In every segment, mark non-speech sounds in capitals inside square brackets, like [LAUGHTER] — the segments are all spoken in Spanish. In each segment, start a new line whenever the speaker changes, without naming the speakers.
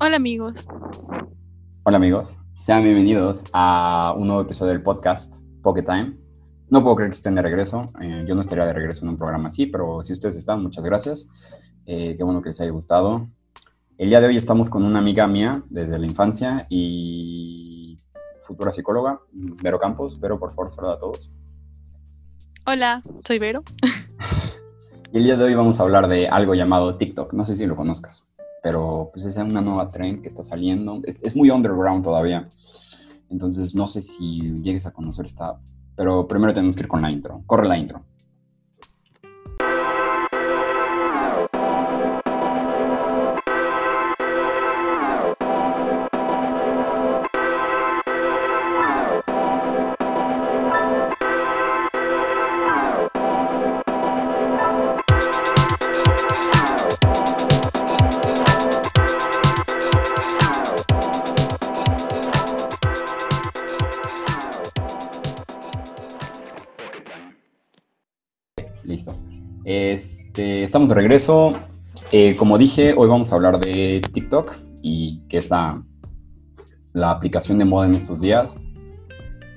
Hola amigos.
Hola amigos. Sean bienvenidos a un nuevo episodio del podcast Pocket Time. No puedo creer que estén de regreso. Eh, yo no estaría de regreso en un programa así, pero si ustedes están, muchas gracias. Eh, qué bueno que les haya gustado. El día de hoy estamos con una amiga mía desde la infancia y futura psicóloga, Vero Campos. Vero, por favor, saluda a todos.
Hola, soy Vero. [LAUGHS]
y el día de hoy vamos a hablar de algo llamado TikTok. No sé si lo conozcas pero pues es una nueva trend que está saliendo. Es, muy underground todavía. Entonces no sé si llegues a conocer esta Pero primero tenemos que ir con la intro. Corre la intro. Estamos de regreso. Eh, como dije, hoy vamos a hablar de TikTok y que es la, la aplicación de moda en estos días.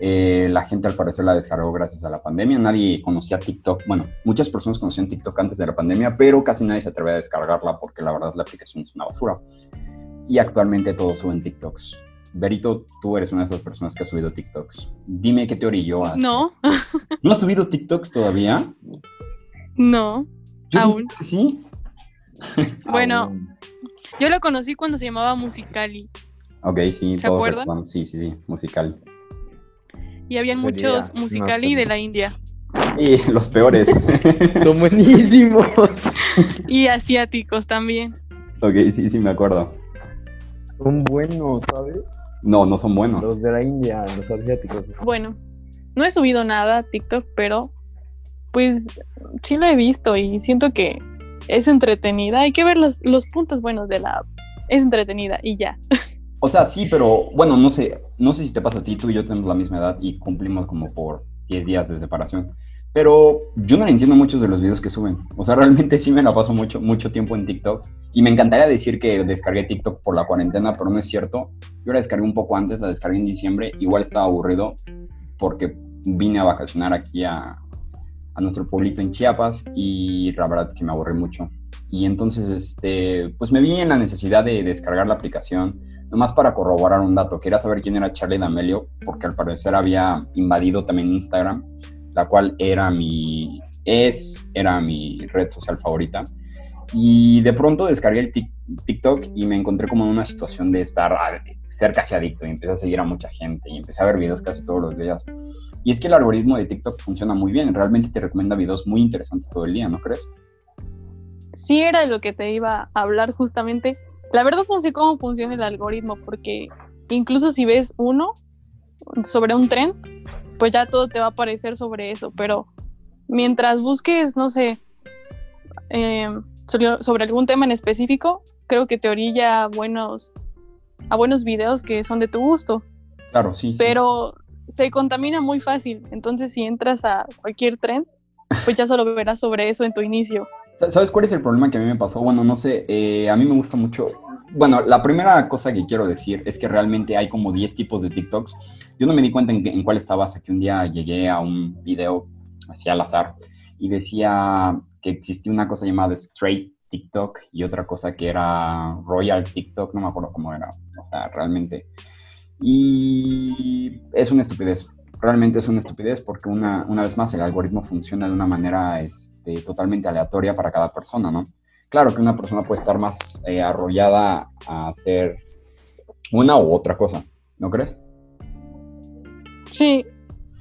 Eh, la gente al parecer la descargó gracias a la pandemia. Nadie conocía TikTok. Bueno, muchas personas conocían TikTok antes de la pandemia, pero casi nadie se atreve a descargarla porque la verdad la aplicación es una basura. Y actualmente todos suben TikToks. Verito, tú eres una de esas personas que ha subido TikToks. Dime qué te orilló
No.
¿No has subido TikToks todavía?
No, aún.
sí. [LAUGHS]
Bueno, yo lo conocí cuando se llamaba Musicali.
Ok, sí.
¿Se acuerdan?
Sí, sí, sí, Musicali.
Y habían muchos Musicali de la India.
Y [LAUGHS] los peores. [LAUGHS]
Son buenísimos.
y asiáticos también.
Ok, sí, sí, me acuerdo.
Son buenos, ¿sabes?
No, no son buenos.
Los de la India, los asiáticos.
Bueno, no he subido nada a TikTok, pero pues sí lo he visto y siento que es entretenida. Hay que ver los, los puntos buenos de la app. Es entretenida y ya. [LAUGHS]
O sea, sí, pero bueno, no sé, no sé si te pasa a ti, tú y yo tenemos la misma edad y cumplimos como por 10 días de separación. Pero yo no entiendo muchos de los videos que suben. O sea, [LAUGHS] realmente sí me la paso mucho, mucho tiempo en TikTok. Y me encantaría decir que descargué TikTok por la cuarentena, pero no es cierto. Yo la descargué un poco antes, la descargué en diciembre. Igual estaba aburrido porque vine a vacacionar aquí a, a nuestro pueblito en Chiapas y la que me aburrí mucho. Y entonces, este, pues me vi en la necesidad de descargar la aplicación, nomás para corroborar un dato. Quería saber quién era Charlie D'Amelio, porque al parecer había invadido también Instagram, la cual era mi, es, era mi red social favorita. Y de pronto descargué el TikTok y me encontré como en una situación de estar, ser casi adicto y empecé a seguir a mucha gente y empecé a ver videos casi todos los días. Y es que el algoritmo de TikTok funciona muy bien, realmente te recomienda videos muy interesantes todo el día, ¿no crees?
Sí, era de lo que te iba a hablar justamente. La verdad no sé cómo funciona el algoritmo, porque incluso si ves uno sobre un trend, pues ya todo te va a aparecer sobre eso, pero mientras busques, no sé, eh, sobre, algún tema en específico, creo que te orilla buenos, a buenos videos que son de tu gusto.
Claro, sí.
Pero se contamina muy fácil, entonces si entras a cualquier tren, pues ya solo verás sobre eso en tu inicio.
¿Sabes cuál es el problema que a mí me pasó? Bueno, no sé, eh, a mí me gusta mucho. Bueno, la primera cosa que quiero decir es que realmente hay como 10 tipos de TikToks. Yo no me di cuenta en, en cuál estaba hasta que un día llegué a un video así al azar y decía que existía una cosa llamada Straight TikTok y otra cosa que era Royal TikTok, no me acuerdo cómo era, o sea, realmente. Y es una estupidez, realmente es una estupidez porque una, una vez más el algoritmo funciona de una manera este, totalmente aleatoria para cada persona, ¿no? Claro que una persona puede estar más eh, arrollada a hacer una u otra cosa, ¿no crees?
Sí,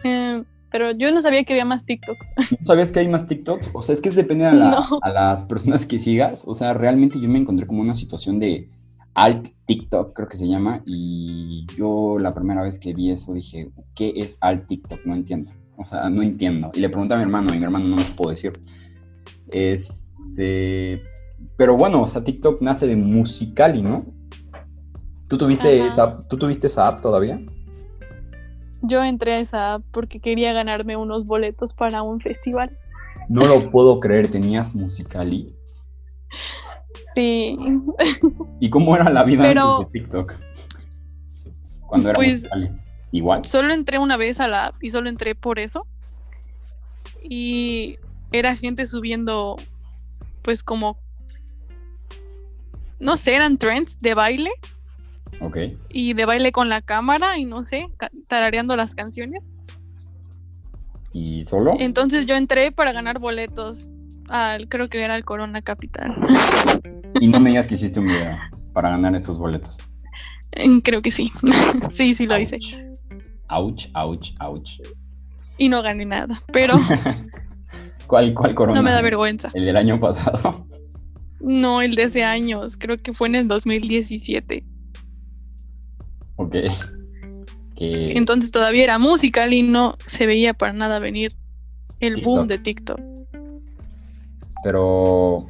eh, pero yo no sabía que había más TikToks. [LAUGHS]
¿No sabías que hay más TikToks? O sea, es que depende a, a las personas que sigas. O sea, realmente yo me encontré como una situación de alt TikTok, creo que se llama, y yo la primera vez que vi eso dije, ¿qué es alt TikTok? No entiendo. O sea, no entiendo. Y le pregunté a mi hermano, y mi hermano no nos puedo decir. Este, pero bueno, o sea, TikTok nace de Musicali, ¿no? ¿Tú tuviste, esa, ¿Tú tuviste esa app todavía?
Yo entré a esa porque quería ganarme unos boletos para un festival.
No lo puedo creer, tenías Musicali.
Sí.
¿Y cómo era la vida
Pero-
antes de TikTok? Cuando era
Pues-
Igual.
Solo entré una vez a la app y solo entré por eso. Y era gente subiendo, pues como, no sé, eran trends de baile
Ok.
y de baile con la cámara y no sé, tarareando las canciones.
¿Y solo?
Entonces yo entré para ganar boletos al, creo que era el Corona Capital. [LAUGHS]
Y no me digas que hiciste un video para ganar esos boletos.
Mm, Creo que sí. [LAUGHS] sí, sí lo hice.
Ouch, ouch, ouch.
Y no gané nada, pero [LAUGHS]
¿Cuál, cuál corona?
no me da vergüenza.
El del año pasado.
No, el de hace años, creo que fue en el 2017.
Ok. [LAUGHS] Que...
Entonces todavía era musical y no se veía para nada venir el boom de TikTok.
Pero,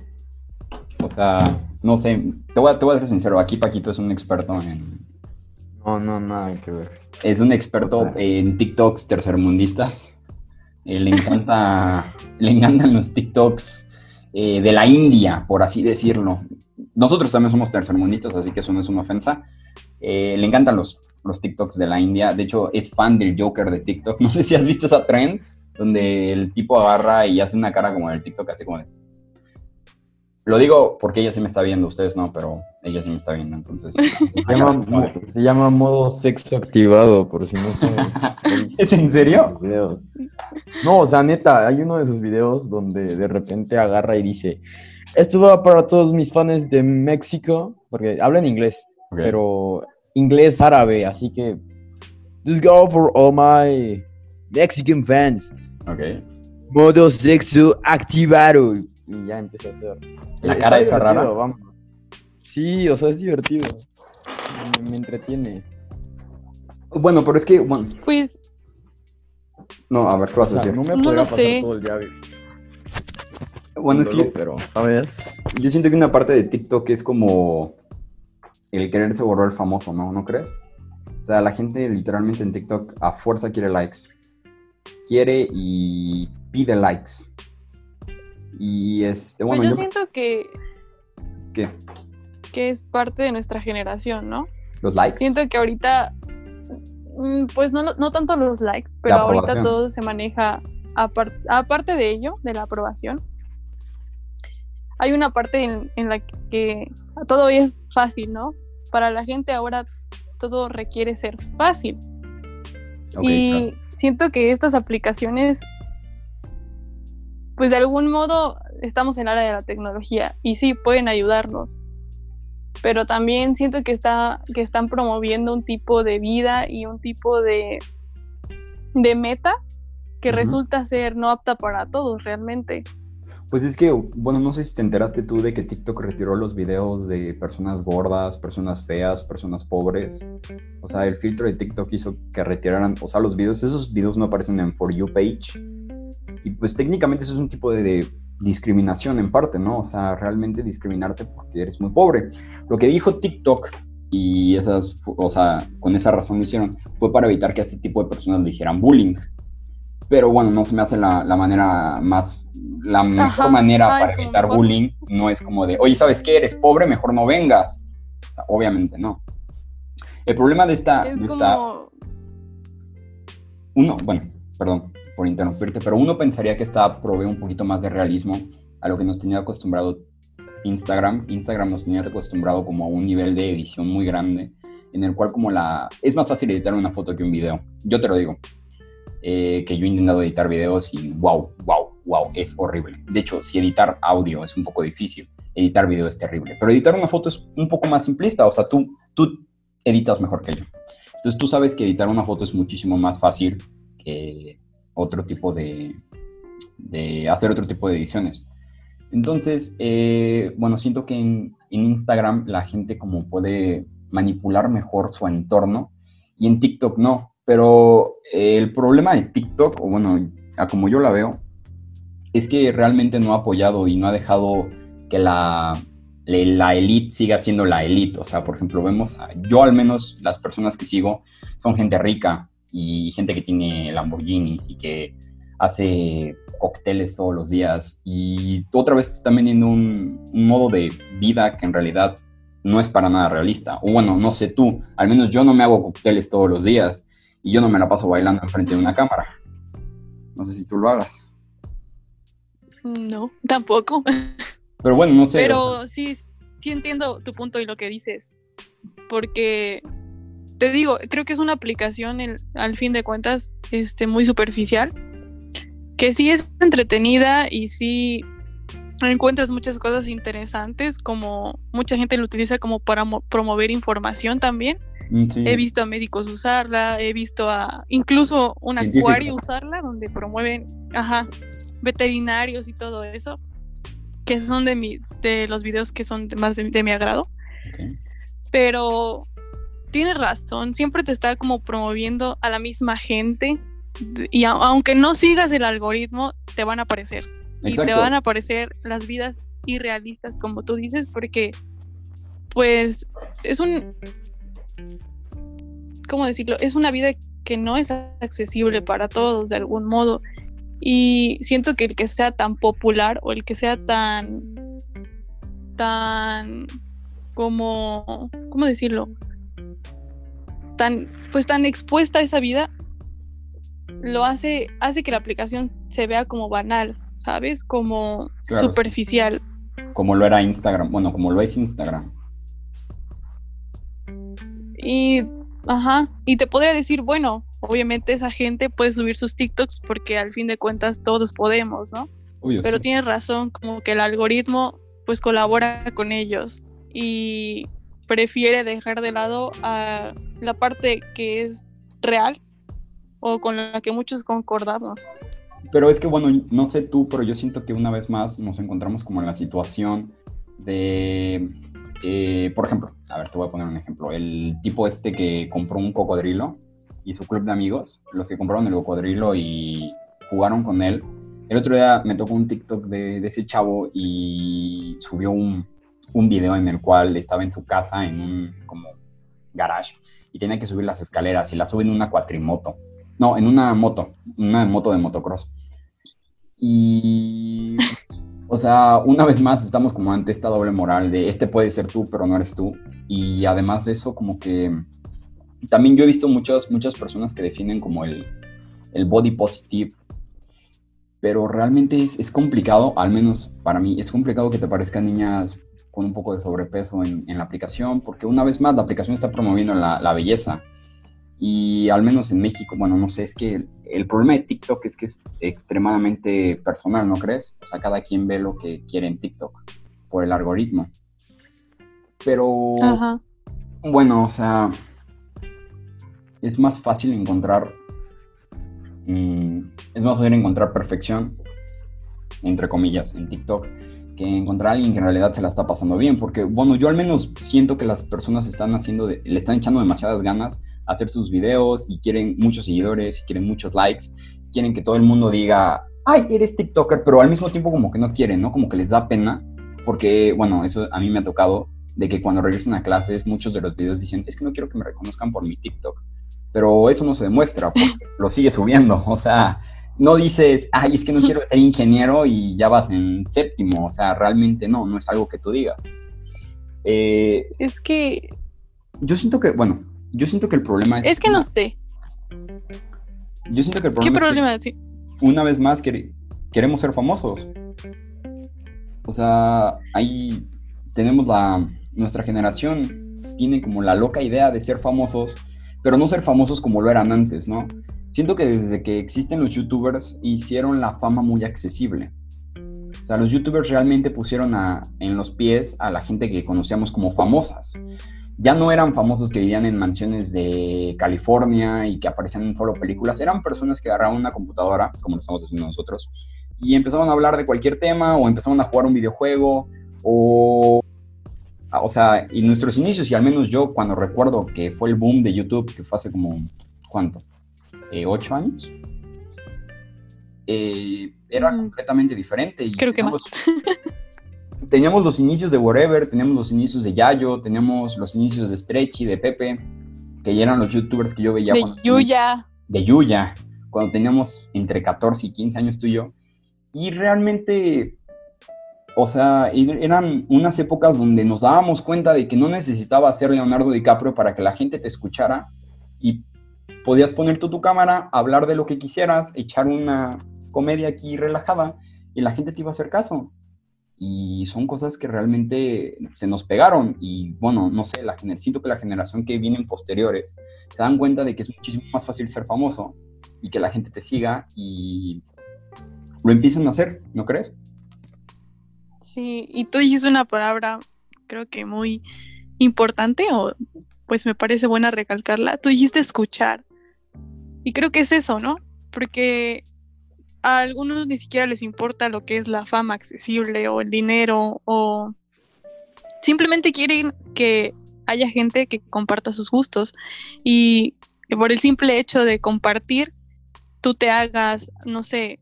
o sea, no sé, te voy, a, te voy a ser sincero, aquí Paquito es un experto en...
No, no, nada que ver.
Es un experto en TikToks tercermundistas. Eh, le encanta, [LAUGHS] le encantan los TikToks eh, de la India, por así decirlo. Nosotros también somos tercermundistas, así que eso no es una ofensa. Eh, le encantan los, los TikToks de la India. De hecho, es fan del Joker de TikTok. [LAUGHS] No sé si has visto esa trend donde el tipo agarra y hace una cara como del TikTok, así como de... Lo digo porque ella sí me está viendo, ustedes no, pero ella sí me está viendo, entonces... [LAUGHS]
Se llama, mo- se llama modo sexo activado, por si no saben. [LAUGHS]
¿Es en serio?
No, o sea, neta, hay uno de sus videos donde de repente agarra y dice, esto va para todos mis fans de México, porque habla en inglés, pero inglés árabe, así que, let's go for all my Mexican fans.
Ok.
Modo sexo activado. Y ya empezó a hacer.
¿La
Eh,
cara esa rara?
vamos. Sí, o sea, es divertido. Me, me entretiene.
Bueno, pero es que, bueno,
Pues
no, a ver, ¿qué vas
O
a
sea,
decir?
no me
No
podría
lo
pasar
sé.
todo el día
Bueno, es que
pero, ¿sabes?
yo siento que una parte de TikTok es como el quererse borrar el famoso, ¿no? ¿No crees? O sea, la gente literalmente en TikTok a fuerza quiere likes. Quiere y pide likes. Y este,
Pues
bueno,
yo
yo...
siento que,
¿Qué?
que es parte de nuestra generación, ¿no?
¿Los likes?
Siento que ahorita, mm, pues no, no tanto los likes, pero ahorita todo se maneja, apar- aparte de ello, de la aprobación, hay una parte en, en la que todo es fácil, ¿no? Para la gente ahora todo requiere ser fácil. Y
claro.
siento que estas aplicaciones, pues de algún modo estamos en el área de la tecnología y sí pueden ayudarnos, pero también siento que, está, que están promoviendo un tipo de vida y un tipo de, de meta que resulta ser no apta para todos realmente.
Pues es que, bueno, no sé si te enteraste tú de que TikTok retiró los videos de personas gordas, personas feas, personas pobres. O sea, el filtro de TikTok hizo que retiraran, o sea, los videos, esos videos no aparecen en For You page. Y pues técnicamente eso es un tipo de, discriminación en parte, ¿no? O sea, realmente discriminarte porque eres muy pobre. Lo que dijo TikTok, y esas, o sea, con esa razón lo hicieron, fue para evitar que a este tipo de personas le hicieran bullying. Pero bueno, no se me hace la, la manera más, la mejor
Ajá.
manera para evitar
mejor.
bullying. No es como de, oye, ¿sabes qué? Eres pobre, mejor no vengas. O sea, obviamente no. El problema de esta,
es
de esta
como,
uno, bueno, perdón por interrumpirte, pero uno pensaría que esta provee un poquito más de realismo a lo que nos tenía acostumbrado Instagram. Instagram nos tenía acostumbrado como a un nivel de edición muy grande, en el cual como la... Es más fácil editar una foto que un video. Yo te lo digo. Eh, que yo he intentado editar videos y wow, wow, wow, es horrible. De hecho, si editar audio es un poco difícil, editar video es terrible. Pero editar una foto es un poco más simplista. O sea, tú, tú editas mejor que yo. Entonces tú sabes que editar una foto es muchísimo más fácil que otro tipo de, de hacer otro tipo de ediciones. Entonces, eh, bueno, siento que en, en Instagram la gente como puede manipular mejor su entorno y en TikTok no. Pero eh, el problema de TikTok, o bueno, a como yo la veo, es que realmente no ha apoyado y no ha dejado que la, la elite siga siendo la elite. O sea, por ejemplo, vemos, a- yo al menos las personas que sigo son gente rica y gente que tiene Lamborghinis y que hace cócteles todos los días y otra vez están vendiendo un, un modo de vida que en realidad no es para nada realista. O bueno, no sé tú, al menos yo no me hago cócteles todos los días y yo no me la paso bailando enfrente de una cámara. No sé si tú lo hagas.
No, tampoco.
Pero bueno, no sé.
Pero sí, sí entiendo tu punto y lo que dices. Porque te digo, creo que es una aplicación el- al fin de cuentas este, muy superficial, que sí es entretenida y sí encuentras muchas cosas interesantes, como mucha gente lo utiliza como para mo- promover información también.
Mm, sí.
He visto a médicos usarla, he visto a incluso un acuario usarla, donde promueven, ajá, veterinarios y todo eso, que son de mis, de los videos que son de- más de, de mi agrado.
Ok.
Pero tienes razón, siempre te está como promoviendo a la misma gente y a- aunque no sigas el algoritmo, te van a aparecer y te
Exacto.
van a aparecer las vidas irrealistas, como tú dices, porque pues es un, ¿cómo decirlo? Es una vida que no es accesible para todos de algún modo. Y siento que el que sea tan popular o el que sea tan, tan, como, ¿cómo decirlo? Tan, pues tan expuesta a esa vida, lo hace, hace que la aplicación se vea como banal, ¿sabes? Como
Claro.
superficial.
Como lo era Instagram. Bueno, como lo es Instagram.
Y, ajá, y te podría decir, bueno, obviamente esa gente puede subir sus TikToks porque al fin de cuentas todos podemos, ¿no?
Obvio.
Pero
sí.
tienes razón, como que el algoritmo pues colabora con ellos y prefiere dejar de lado a la parte que es real o con la que muchos concordamos.
Pero es que, bueno, no sé tú, pero yo siento que una vez más nos encontramos como en la situación de, eh, por ejemplo, a ver, te voy a poner un ejemplo. El tipo este que compró un cocodrilo y su club de amigos, los que compraron el cocodrilo y jugaron con él. El otro día me tocó un TikTok de, de ese chavo y subió un, un video en el cual estaba en su casa en un como garage y tenía que subir las escaleras y la sube en una cuatrimoto. No, en una moto, una moto de motocross. Y, o sea, una vez más estamos como ante esta doble moral de este puede ser tú, pero no eres tú. Y además de eso, como que también yo he visto muchas, muchas personas que definen como el, el body positive, pero realmente es, es complicado, al menos para mí, es complicado que te parezcan niñas con un poco de sobrepeso en, en la aplicación, porque una vez más la aplicación está promoviendo la, la belleza. Y al menos en México, bueno, no sé, es que el, el problema de TikTok es que es extremadamente personal, ¿no crees? O sea, cada quien ve lo que quiere en TikTok por el algoritmo. Pero,
Ajá.
bueno, o sea, es más fácil encontrar, mm, es más fácil encontrar perfección, entre comillas, en TikTok, que encontrar a alguien que en realidad se la está pasando bien, porque, bueno, yo al menos siento que las personas están haciendo, de- le están echando demasiadas ganas hacer sus videos y quieren muchos seguidores, y quieren muchos likes, quieren que todo el mundo diga, ay, eres TikToker, pero al mismo tiempo como que no quieren, ¿no? Como que les da pena, porque, bueno, eso a mí me ha tocado, de que cuando regresen a clases, muchos de los videos dicen, es que no quiero que me reconozcan por mi TikTok. Pero eso no se demuestra, porque [LAUGHS] lo sigue subiendo. O sea, no dices, ay, es que no quiero ser ingeniero y ya vas en séptimo. O sea, realmente no, no es algo que tú digas. Eh,
Es que,
yo siento que, bueno, yo siento que el problema es...
es que no sé.
Yo siento que el
¿Qué
problema es que-
problema?
Una vez más quere- queremos ser famosos. O sea, ahí tenemos la. Nuestra generación tiene como la loca idea de ser famosos, pero no ser famosos como lo eran antes, ¿no? Siento que desde que existen los youtubers hicieron la fama muy accesible. O sea, los youtubers realmente pusieron a- en los pies a la gente que conocíamos como famosas. Ya no eran famosos que vivían en mansiones de California y que aparecían en solo películas, eran personas que agarraban una computadora, como lo estamos haciendo nosotros, y empezaban a hablar de cualquier tema o empezaban a jugar un videojuego o... O sea, y nuestros inicios, y al menos yo cuando recuerdo que fue el boom de YouTube, que fue hace como, ¿cuánto? Eh, ¿Ocho años? Eh, era
Mm.
completamente diferente. Y
Creo que más. [LAUGHS]
teníamos- los inicios de Whatever, teníamos los inicios de Yayo, teníamos los inicios de Stretchy, de Pepe, que eran los youtubers que yo veía
De
cuando-
Yuya.
de Yuya, cuando teníamos entre 14 y 15 años tú y yo. Y realmente, o sea, eran unas épocas donde nos dábamos cuenta de que no necesitaba ser Leonardo DiCaprio para que la gente te escuchara y podías poner tú tu cámara, hablar de lo que quisieras, echar una comedia aquí relajada y la gente te iba a hacer caso. Y son cosas que realmente se nos pegaron. Y bueno, no sé, la, siento que la generación que vienen posteriores se dan cuenta de que es muchísimo más fácil ser famoso y que la gente te siga y lo empiezan a hacer, ¿no crees?
Sí, y tú dijiste una palabra, creo que muy importante, o pues me parece buena recalcarla. Tú dijiste escuchar. Y creo que es eso, ¿no? Porque a algunos ni siquiera les importa lo que es la fama accesible o el dinero o simplemente quieren que haya gente que comparta sus gustos y por el simple hecho de compartir tú te hagas, no sé,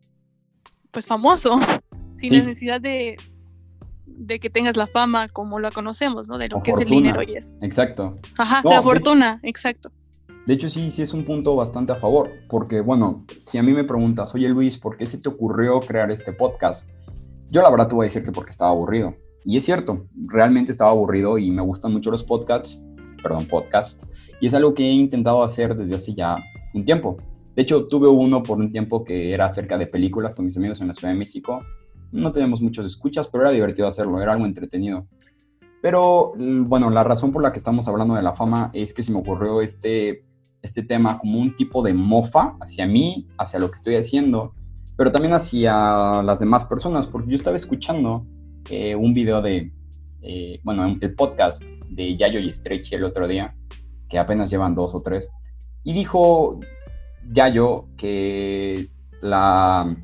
pues famoso [LAUGHS] sin necesidad de, de que tengas la fama como la conocemos, ¿no? De lo que es el dinero y eso.
Exacto.
Ajá, la fortuna, exacto.
De hecho, sí, sí es un punto bastante a favor, porque bueno, si a mí me preguntas, oye Luis, ¿por qué se te ocurrió crear este podcast? Yo la verdad te voy a decir que porque estaba aburrido. Y es cierto, realmente estaba aburrido y me gustan mucho los podcasts, perdón, podcast, y es algo que he intentado hacer desde hace ya un tiempo. De hecho, tuve uno por un tiempo que era acerca de películas con mis amigos en la Ciudad de México. No tenemos muchos escuchas, pero era divertido hacerlo, era algo entretenido. Pero bueno, la razón por la que estamos hablando de la fama es que se me ocurrió este este tema como un tipo de mofa hacia mí, hacia lo que estoy haciendo, pero también hacia las demás personas, porque yo estaba escuchando eh, un video de, eh, bueno, el podcast de Yayo y Stretchy el otro día, que apenas llevan dos o tres, y dijo Yayo que la,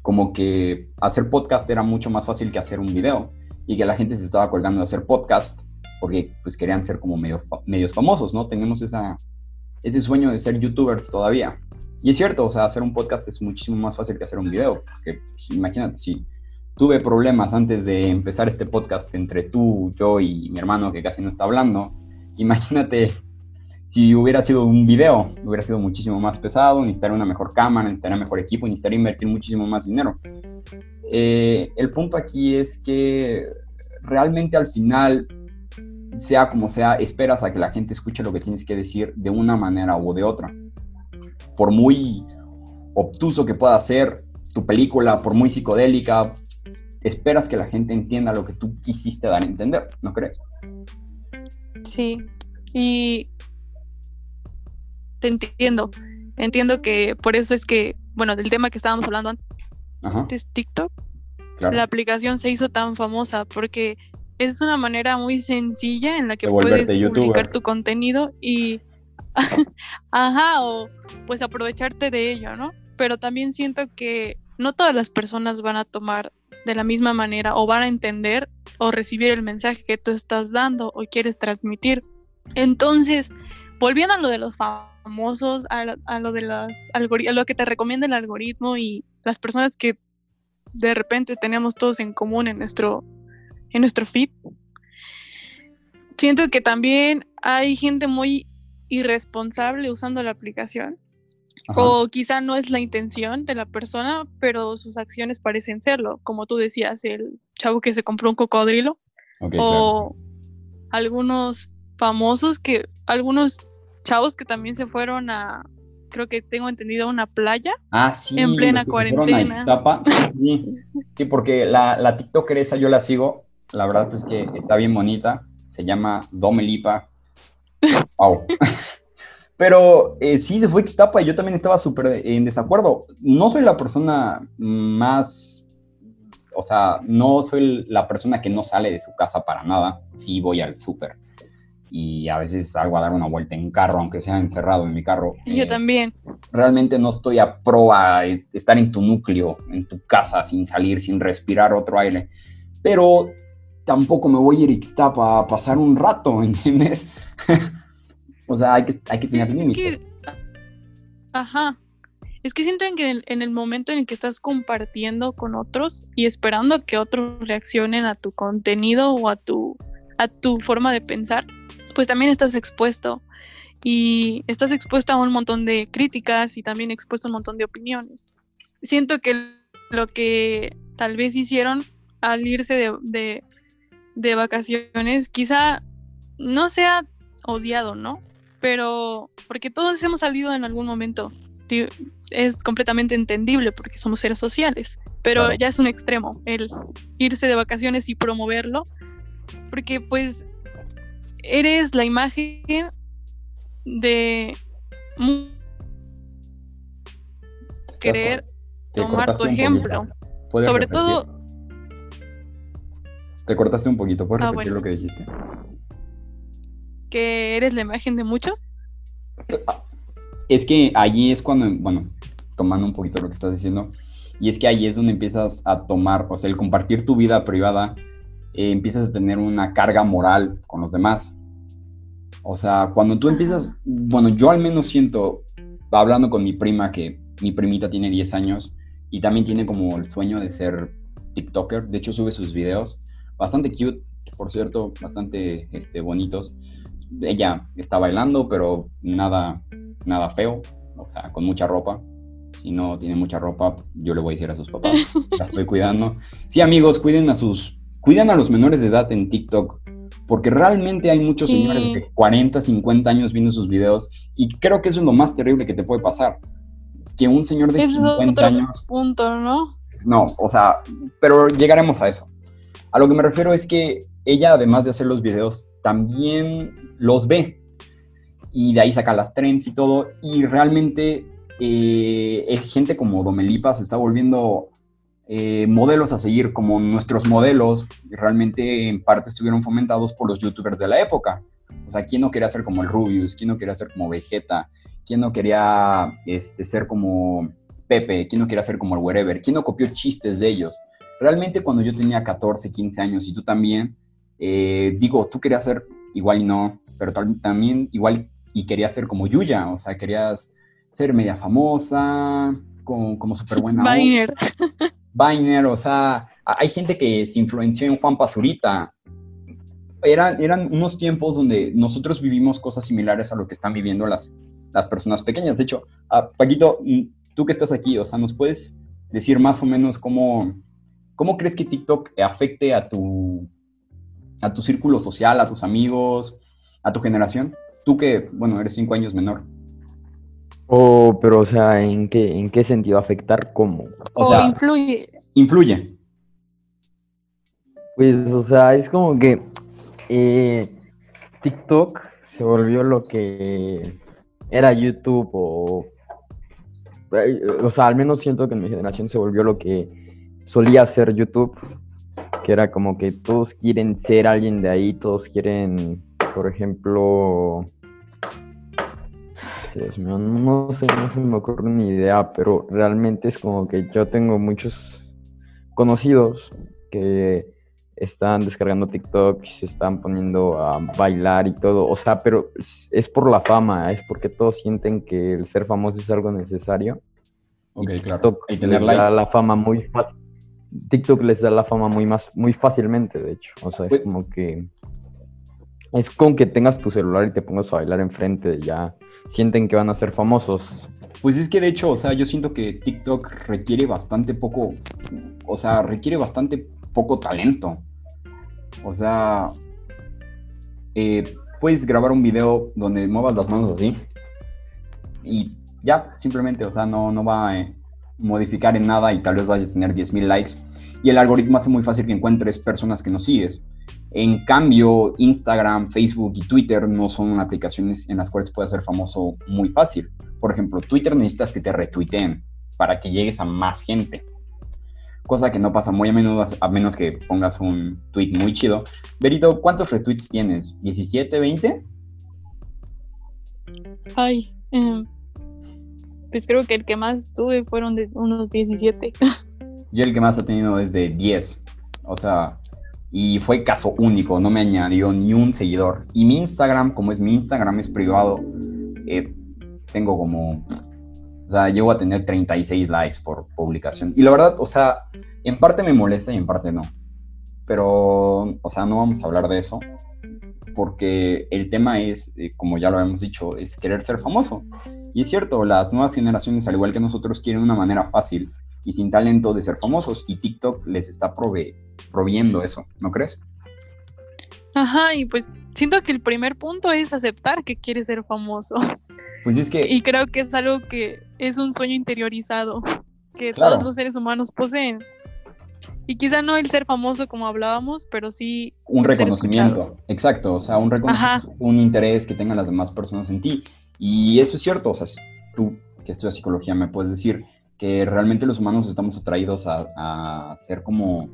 como que hacer podcast era mucho más fácil que hacer un video, y que la gente se estaba colgando de hacer podcast porque pues querían ser como medio, medios famosos, ¿no? Tenemos esa, ese sueño de ser youtubers todavía. Y es cierto, o sea, hacer un podcast es muchísimo más fácil que hacer un video, porque pues, imagínate, si tuve problemas antes de empezar este podcast entre tú, yo y mi hermano que casi no está hablando, imagínate si hubiera sido un video, hubiera sido muchísimo más pesado, necesitaría una mejor cámara, necesitaría mejor equipo, necesitaría invertir muchísimo más dinero. Eh, el punto aquí es que realmente al final sea como sea, esperas a que la gente escuche lo que tienes que decir de una manera u de otra. Por muy obtuso que pueda ser tu película, por muy psicodélica, esperas que la gente entienda lo que tú quisiste dar a entender, ¿no crees?
Sí, y te entiendo. Entiendo que por eso es que, bueno, del tema que estábamos hablando antes, TikTok, la aplicación se hizo tan famosa porque es una manera muy sencilla en la que puedes publicar tu contenido y, [LAUGHS] ajá, o pues aprovecharte de ello, ¿no? Pero también siento que no todas las personas van a tomar de la misma manera o van a entender o recibir el mensaje que tú estás dando o quieres transmitir. Entonces, volviendo a lo de los famosos, a, lo de las a lo que te recomienda el algoritmo y las personas que de repente tenemos todos en común en nuestro en nuestro feed. Siento que también hay gente muy irresponsable usando la aplicación. O quizá no es la intención de la persona, pero sus acciones parecen serlo. Como tú decías, el chavo que se compró un cocodrilo. o algunos famosos que, algunos chavos que también se fueron a, creo que tengo entendido, una playa.
Ah, sí.
En plena cuarentena.
Sí. sí, porque la, la TikToker esa yo la sigo la verdad es que está bien bonita. Se llama Domelipa. Wow. [LAUGHS] Pero eh, sí, se fue Ixtapa y yo también estaba súper en desacuerdo. No soy la persona más, o sea, no soy la persona que no sale de su casa para nada. Sí voy al súper y a veces salgo a dar una vuelta en carro, aunque sea encerrado en mi carro.
Yo eh, también.
Realmente no estoy a prueba de estar en tu núcleo, en tu casa, sin salir, sin respirar otro aire. Pero tampoco me voy a ir a Ixtapa a pasar un rato, ¿entiendes? [LAUGHS] o sea, hay que, hay que tener límites.
ajá. Es que siento que en el momento en el que estás compartiendo con otros y esperando que otros reaccionen a tu contenido o a tu, a tu forma de pensar, pues también estás expuesto. y estás expuesta a un montón de críticas y también expuesto a un montón de opiniones. Siento que lo que tal vez hicieron al irse de, de, vacaciones, quizá no sea odiado, ¿no? Pero porque todos hemos salido en algún momento, es completamente entendible porque somos seres sociales, pero ya es un extremo el irse de vacaciones y promoverlo, porque pues eres la imagen de querer tomar tu ejemplo. Sobre todo...
Te cortaste un poquito, ¿puedes ah, repetir lo que dijiste?
¿Que eres la imagen de muchos?
Es que allí es cuando, bueno, tomando un poquito lo que estás diciendo, y es que ahí es donde empiezas a tomar, o sea, el compartir tu vida privada, eh, empiezas a tener una carga moral con los demás. O sea, cuando tú empiezas, bueno, yo al menos siento, hablando con mi prima, que mi primita tiene 10 años y también tiene como el sueño de ser TikToker, de hecho sube sus videos, bastante cute, por cierto, bastante este, bonitos. Ella está bailando, pero nada, nada feo, o sea, con mucha ropa. Si no tiene mucha ropa, yo le voy a decir a sus papás, [LAUGHS] la estoy cuidando. Sí, amigos, cuiden a sus, cuidan a los menores de edad en TikTok porque realmente hay muchos señores de 40, 50 años viendo sus videos y creo que eso es lo más terrible que te puede pasar. Que un señor de 50 años...
punto, ¿no?
No, o sea, pero llegaremos a eso. A lo que me refiero es que ella, además de hacer los videos, también los ve y de ahí saca las trends y todo. Y realmente eh, gente como Domelipa se está volviendo eh, modelos a seguir como nuestros modelos realmente en parte estuvieron fomentados por los youtubers de la época. O sea, ¿quién no quería ser como el Rubius? ¿Quién no quería ser como Vegeta? ¿Quién no quería este, ser como Pepe? ¿Quién no quería ser como el Wherever? ¿Quién no copió chistes de ellos? Realmente cuando yo tenía 14, 15 años y tú también, eh, digo, tú querías ser igual y no, pero también igual y querías ser como Yuya, o sea, querías ser media famosa, como, como súper buena. Biner, [LAUGHS] o sea, hay gente que se influenció en Juan Pazurita. Eran, eran unos tiempos donde nosotros vivimos cosas similares a lo que están viviendo las, las personas pequeñas. De hecho, ah, Paquito, mm, tú que estás aquí, o sea, ¿nos puedes decir más o menos cómo, cómo crees que TikTok afecte a tu, a tu círculo social, a tus amigos, a tu generación? Tú que, bueno, eres cinco años menor.
Oh, pero, o sea, ¿en qué, en qué sentido afectar? ¿Cómo?
O, sea, influye.
Influye.
Pues, o sea, es como que eh, TikTok se volvió lo que era YouTube o... Eh, o sea, al menos siento que en mi generación se volvió lo que solía ser YouTube, que era como que todos quieren ser alguien de ahí, todos quieren, por ejemplo, Dios mío, no sé, no se me ocurre ni idea, pero realmente es como que yo tengo muchos conocidos que están descargando TikTok y se están poniendo a bailar y todo, o sea, pero es por la fama, es porque todos sienten que el ser famoso es algo necesario.
Ok,
y
claro.
y tener da la fama muy fácil. TikTok les da la fama muy más, muy fácilmente, de hecho. O sea, es pues como que es con que tengas tu celular y te pongas a bailar enfrente ya sienten que van a ser famosos.
Pues es que de hecho, o sea, yo siento que TikTok requiere bastante poco, o sea, requiere bastante poco talento. O sea, eh, puedes grabar un video donde muevas las manos así y ya, simplemente, o sea, no, no va eh, modificar en nada y tal vez vayas a tener 10.000 likes. Y el algoritmo hace muy fácil que encuentres personas que no sigues. En cambio, Instagram, Facebook y Twitter no son aplicaciones en las cuales puedes ser famoso muy fácil. Por ejemplo, Twitter necesitas que te retuiteen para que llegues a más gente. Cosa que no pasa muy a menudo, a menos que pongas un tweet muy chido. Berito, ¿cuántos retweets tienes? ¿17, 20?
Ay, em, pues creo que el que más tuve fueron de unos 17.
Yo el que más ha tenido es de 10. O sea, y fue caso único, no me añadió ni un seguidor. Y mi Instagram, como es mi Instagram, es privado, eh, tengo como, o sea, llego a tener 36 likes por publicación. Y la verdad, o sea, en parte me molesta y en parte no. Pero, o sea, no vamos a hablar de eso. Porque el tema es, eh, como ya lo hemos dicho, es querer ser famoso. Y es cierto, las nuevas generaciones, al igual que nosotros, quieren una manera fácil y sin talento de ser famosos. Y TikTok les está prove proviendo eso, ¿no crees?
Ajá, y pues siento que el primer punto es aceptar que quieres ser famoso.
Pues es que...
Y creo que es algo que es un sueño interiorizado que todos los seres humanos poseen. Y quizá no el ser famoso como hablábamos, pero sí...
Un reconocimiento, exacto, o sea, un reconocimiento, un interés que tengan las demás personas en ti. Y eso es cierto, o sea, tú que estudias psicología me puedes decir que realmente los humanos estamos atraídos a, a ser como,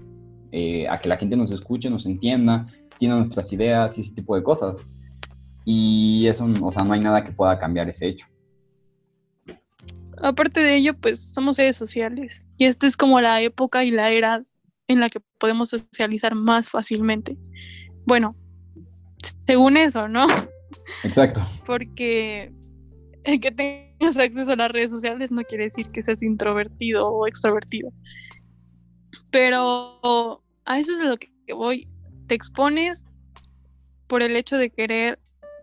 eh, a que la gente nos escuche, nos entienda, tiene nuestras ideas y ese tipo de cosas. Y eso, o sea, no hay nada que pueda cambiar ese hecho.
Aparte de ello, pues somos seres sociales y esta es como la época y la era en la que podemos socializar más fácilmente. Bueno, según eso, ¿no?
Exacto.
Porque el que tengas acceso a las redes sociales no quiere decir que seas introvertido o extrovertido. Pero a eso es a lo que voy. Te expones por el hecho de querer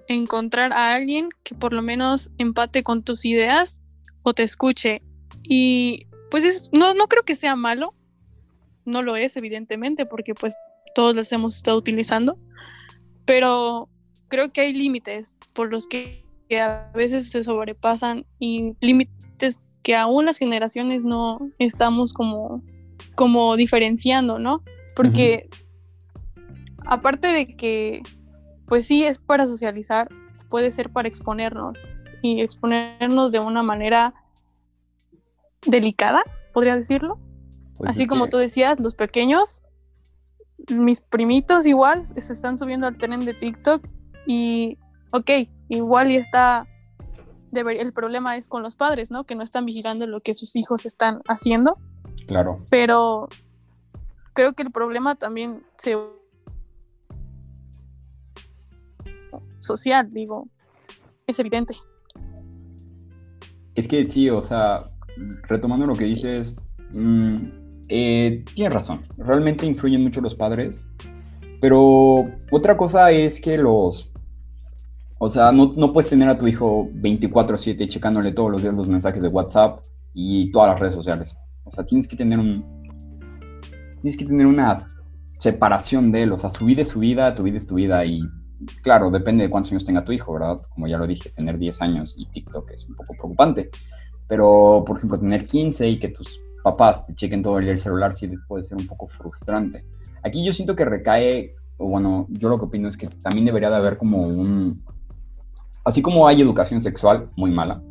encontrar a alguien que por lo menos empate con tus ideas o te escuche. Y pues es, no, no creo que sea malo, no lo es evidentemente porque pues todos los hemos estado utilizando, pero creo que hay límites por los que, a veces se sobrepasan y límites que aún las generaciones no estamos como, como diferenciando, ¿no? Porque aparte de que pues sí es para socializar, puede ser para exponernos y exponernos de una manera delicada, podría decirlo. Pues Así como tú decías, los pequeños, mis primitos igual, se están subiendo al tren de TikTok y, ok, igual y está, el problema es con los padres, ¿no? Que no están vigilando lo que sus hijos están haciendo.
Claro.
Pero creo que el problema también se social, digo, es evidente.
Es que sí, o sea, retomando lo que dices, mm, eh, tienes razón, realmente influyen mucho los padres, pero otra cosa es que los, o sea, no, no puedes tener a tu hijo 24/7 checándole todos los días los mensajes de WhatsApp y todas las redes sociales. O sea, tienes que tener un, tienes que tener una separación de él, o sea, su vida es su vida, tu vida es tu vida y claro, depende de cuántos años tenga tu hijo, ¿verdad? Como ya lo dije, tener 10 años y TikTok es un poco preocupante. Pero, por ejemplo, tener 15 y que tus papás te chequen todo el día el celular sí puede ser un poco frustrante. Aquí yo siento que recae, bueno, yo lo que opino es que también debería de haber como un... Así como hay educación sexual muy mala,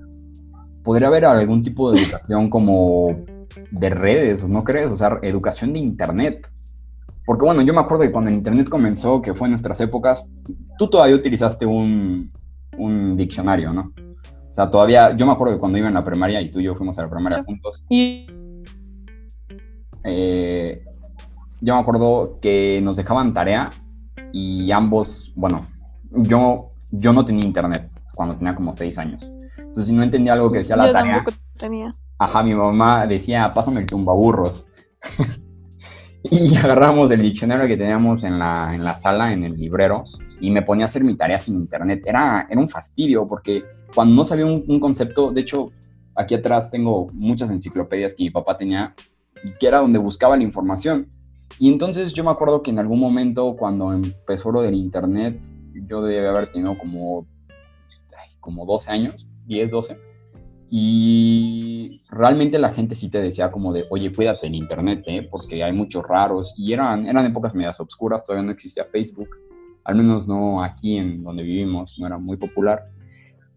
podría haber algún tipo de educación como de redes, ¿no crees? O sea, educación de internet porque bueno, yo me acuerdo que cuando el Internet comenzó, que fue en nuestras épocas, tú todavía utilizaste un, un diccionario, ¿no? O sea, todavía, yo me acuerdo que cuando iba en la primaria y tú y yo fuimos a la primaria juntos. Y... Eh, yo me acuerdo que nos dejaban tarea y ambos, bueno, yo, yo no tenía internet cuando tenía como seis años. Entonces, si no entendía algo que decía la tarea.
Tampoco tenía.
Ajá, mi mamá decía, pásame el tumbaburros. [LAUGHS] Y agarramos el diccionario que teníamos en la, en la sala, en el librero, y me ponía a hacer mi tarea sin internet. Era, era un fastidio porque cuando no sabía un, concepto, de hecho, aquí atrás tengo muchas enciclopedias que mi papá tenía y que era donde buscaba la información. Y entonces yo me acuerdo que en algún momento cuando empezó lo del internet, yo debía haber tenido como, como 12 años, 10, 12 y realmente la gente sí te decía como de, oye, cuídate en internet, ¿eh? porque hay muchos raros. Y eran, eran épocas medias obscuras, todavía no existía Facebook, al menos no aquí en donde vivimos, no era muy popular.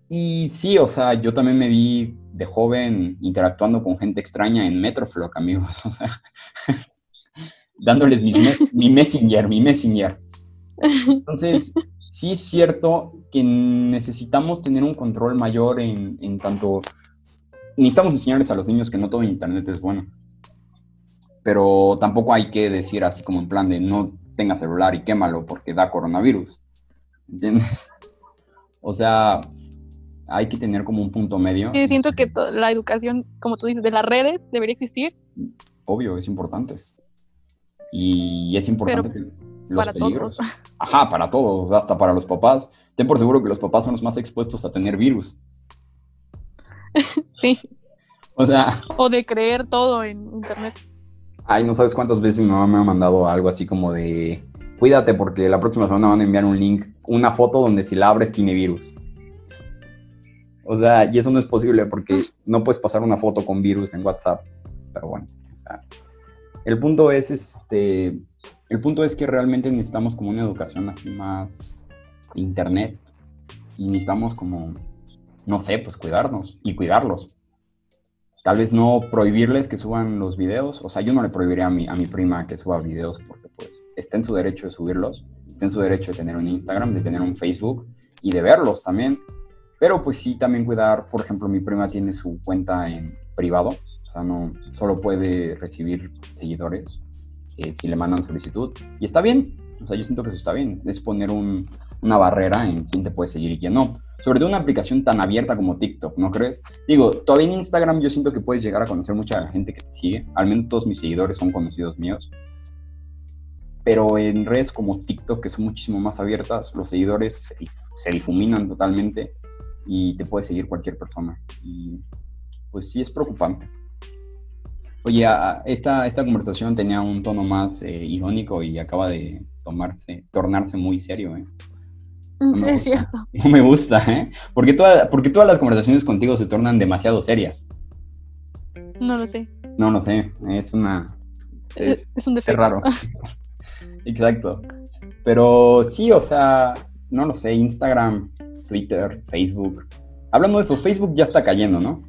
Y sí, o sea, yo también me vi de joven interactuando con gente extraña en Metroflog, amigos, [LAUGHS] o sea, dándoles mi Messenger, mi Messenger. Entonces, sí es cierto que necesitamos tener un control mayor en, en tanto necesitamos enseñarles a los niños que no todo Internet es bueno. Pero tampoco hay que decir así como en plan de no tenga celular y quémalo porque da coronavirus. ¿Entiendes? [LAUGHS] O sea, hay que tener como un punto medio.
siento que la educación, como tú dices, de las redes debería existir.
Obvio, es importante. Y es importante que los
para
peligros.
todos.
Ajá, para todos, hasta para los papás. Ten por seguro que los papás son los más expuestos a tener virus. [LAUGHS]
Sí,
O sea,
o de creer todo en internet.
ay, no sabes cuántas veces mi mamá me ha mandado algo así como de, cuídate porque la próxima semana van a enviar un link, una foto donde si la abres tiene virus. O sea, y eso no es posible porque no puedes pasar una foto con virus en WhatsApp. Pero bueno, o sea, el punto es este, el punto es que realmente necesitamos como una educación así más de internet y necesitamos como, no sé, pues cuidarnos y cuidarlos. Tal vez no prohibirles que suban los videos, o sea, yo no le prohibiría a mi, a mi prima que suba videos porque pues está en su derecho de subirlos, está en su derecho de tener un Instagram, de tener un Facebook y de verlos también. Pero pues sí, también cuidar, por ejemplo, mi prima tiene su cuenta en privado, o sea, no solo puede recibir seguidores eh, si le mandan solicitud. Y está bien, o sea, yo siento que eso está bien, es poner un- una barrera en quién te puede seguir y quién no. Sobre todo una aplicación tan abierta como TikTok, ¿no crees? Digo, todavía en Instagram yo siento que puedes llegar a conocer mucha gente que te sigue, al menos todos mis seguidores son conocidos míos. Pero en redes como TikTok, que son muchísimo más abiertas, los seguidores se, dif- se difuminan totalmente y te puede seguir cualquier persona. Y pues sí es preocupante. Oye, esta, esta conversación tenía un tono más eh, irónico y acaba de tomarse, tornarse muy serio, ¿eh? me
Sí,
gusta.
es cierto. [LAUGHS]
No me gusta, ¿eh? Porque, toda- porque todas las conversaciones contigo se tornan demasiado serias.
No lo sé.
No lo sé, es una...
Es,
Es,
es un
es
defecto.
raro. [LAUGHS] Exacto. Pero sí, o sea, no lo sé, Instagram, Twitter, Facebook. Hablando de eso, Facebook ya está cayendo, ¿no?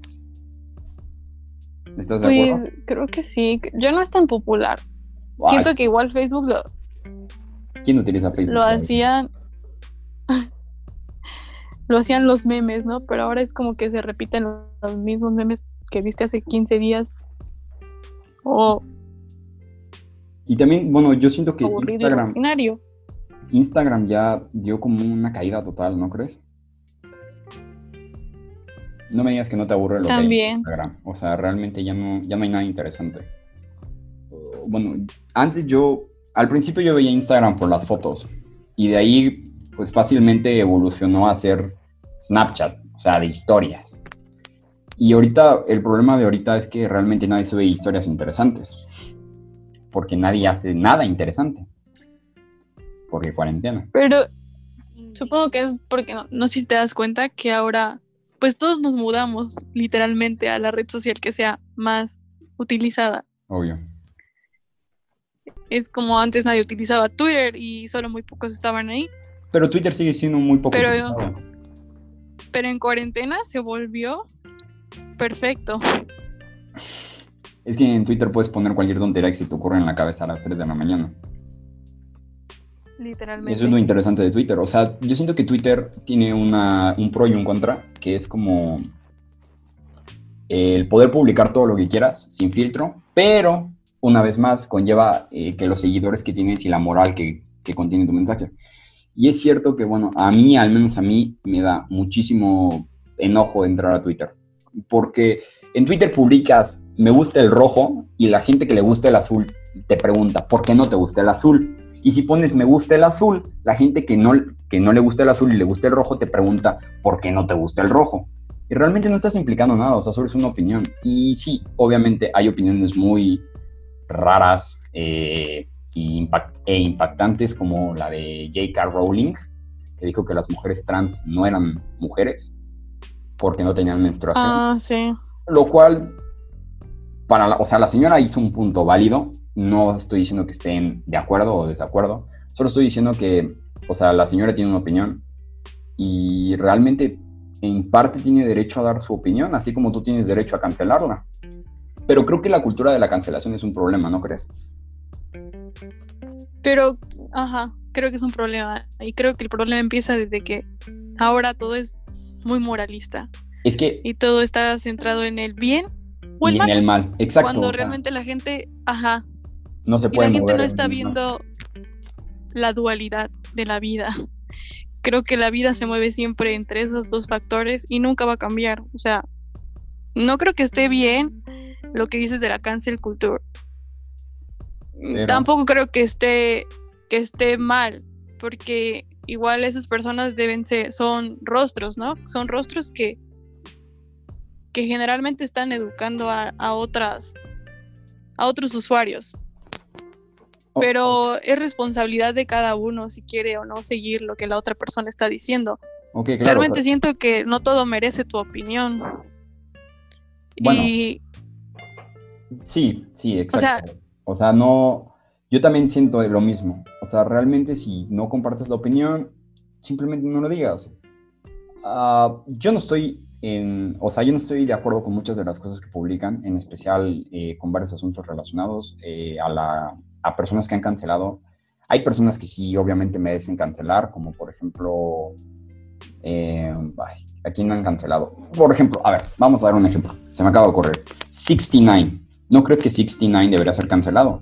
¿Estás de
Pues
acuerdo?
creo que sí. Yo no es tan popular. Siento que igual Facebook lo,
¿Quién utiliza Facebook?
lo hacían. [LAUGHS] lo hacían los memes, ¿no? Pero ahora es como que se repiten los mismos memes que viste hace 15 días. O
Y también, bueno, yo siento que Instagram. Instagram ya dio como una caída total, ¿no crees? No me digas que no te aburre lo que hay en
También.
Instagram. O sea, realmente ya no, ya no hay nada interesante. Bueno, antes yo, al principio yo veía Instagram por las fotos. Y de ahí, pues fácilmente evolucionó a ser Snapchat, o sea, de historias. Y ahorita, el problema de ahorita es que realmente nadie sube historias interesantes. Porque nadie hace nada interesante. Porque cuarentena.
Pero supongo que es porque no, no sé si te das cuenta que ahora, pues todos nos mudamos literalmente a la red social que sea más utilizada.
Obvio.
Es como antes nadie utilizaba Twitter y solo muy pocos estaban ahí.
Pero Twitter sigue siendo muy poco
Pero-
utilizado.
Pero en cuarentena se volvió perfecto.
Es que en Twitter puedes poner cualquier tontería que se te ocurra en la cabeza a las 3 de la mañana. Eso es lo interesante de Twitter. O sea, yo siento que Twitter tiene una, un pro y un contra, que es como el poder publicar todo lo que quieras sin filtro, pero una vez más conlleva eh, que los seguidores que tienes y la moral que, que contiene tu mensaje. Y es cierto que, bueno, a mí, al menos a mí, me da muchísimo enojo entrar a Twitter. Porque en Twitter publicas, me gusta el rojo, y la gente que le gusta el azul te pregunta, ¿por qué no te gusta el azul? Y si pones me gusta el azul, la gente que no, que no le gusta el azul y le gusta el rojo te pregunta por qué no te gusta el rojo. Y realmente no estás implicando nada, o sea, solo es una opinión. Y sí, obviamente hay opiniones muy raras eh, impact- e impactantes como la de J.K. Rowling, que dijo que las mujeres trans no eran mujeres porque no tenían menstruación.
Ah, sí.
Lo cual, para la, o sea, la señora hizo un punto válido. No estoy diciendo que estén de acuerdo o desacuerdo. Solo estoy diciendo que, o sea, la señora tiene una opinión y realmente en parte tiene derecho a dar su opinión, así como tú tienes derecho a cancelarla. Pero creo que la cultura de la cancelación es un problema, ¿no crees?
Pero, ajá, creo que es un problema. Y creo que el problema empieza desde que ahora todo es muy moralista.
Es que
Y todo está centrado en el bien o el
y en el mal, exacto.
cuando
sea,
realmente la gente, ajá,
no se
y
puede
la gente no está viendo la dualidad de la vida. Creo que la vida se mueve siempre entre esos dos factores y nunca va a cambiar. O sea, no creo que esté bien lo que dices de la cancel culture.
Pero-
Tampoco creo que esté que esté mal, porque igual esas personas deben ser, son rostros, ¿no? Son rostros que, que generalmente están educando a, a otras, a otros usuarios.
Oh,
Pero es responsabilidad de cada uno si quiere o no seguir lo que la otra persona está diciendo.
Ok, claro.
Realmente
pero-
siento que no todo merece tu opinión.
Bueno,
y
Sí, sí,
O sea-
exacto. O sea, no, yo también siento lo mismo. O sea, realmente si no compartes la opinión, simplemente no lo digas. Ah, yo no estoy en, o sea, yo no estoy de acuerdo con muchas de las cosas que publican, en especial eh, con varios asuntos relacionados eh, a, la, a personas que han cancelado. Hay personas que sí, obviamente merecen cancelar, como por ejemplo, eh, ay, ¿a quién han cancelado? Por ejemplo, a ver, vamos a dar un ejemplo. Se me acaba de ocurrir. 69. ¿No crees que 69 debería ser cancelado?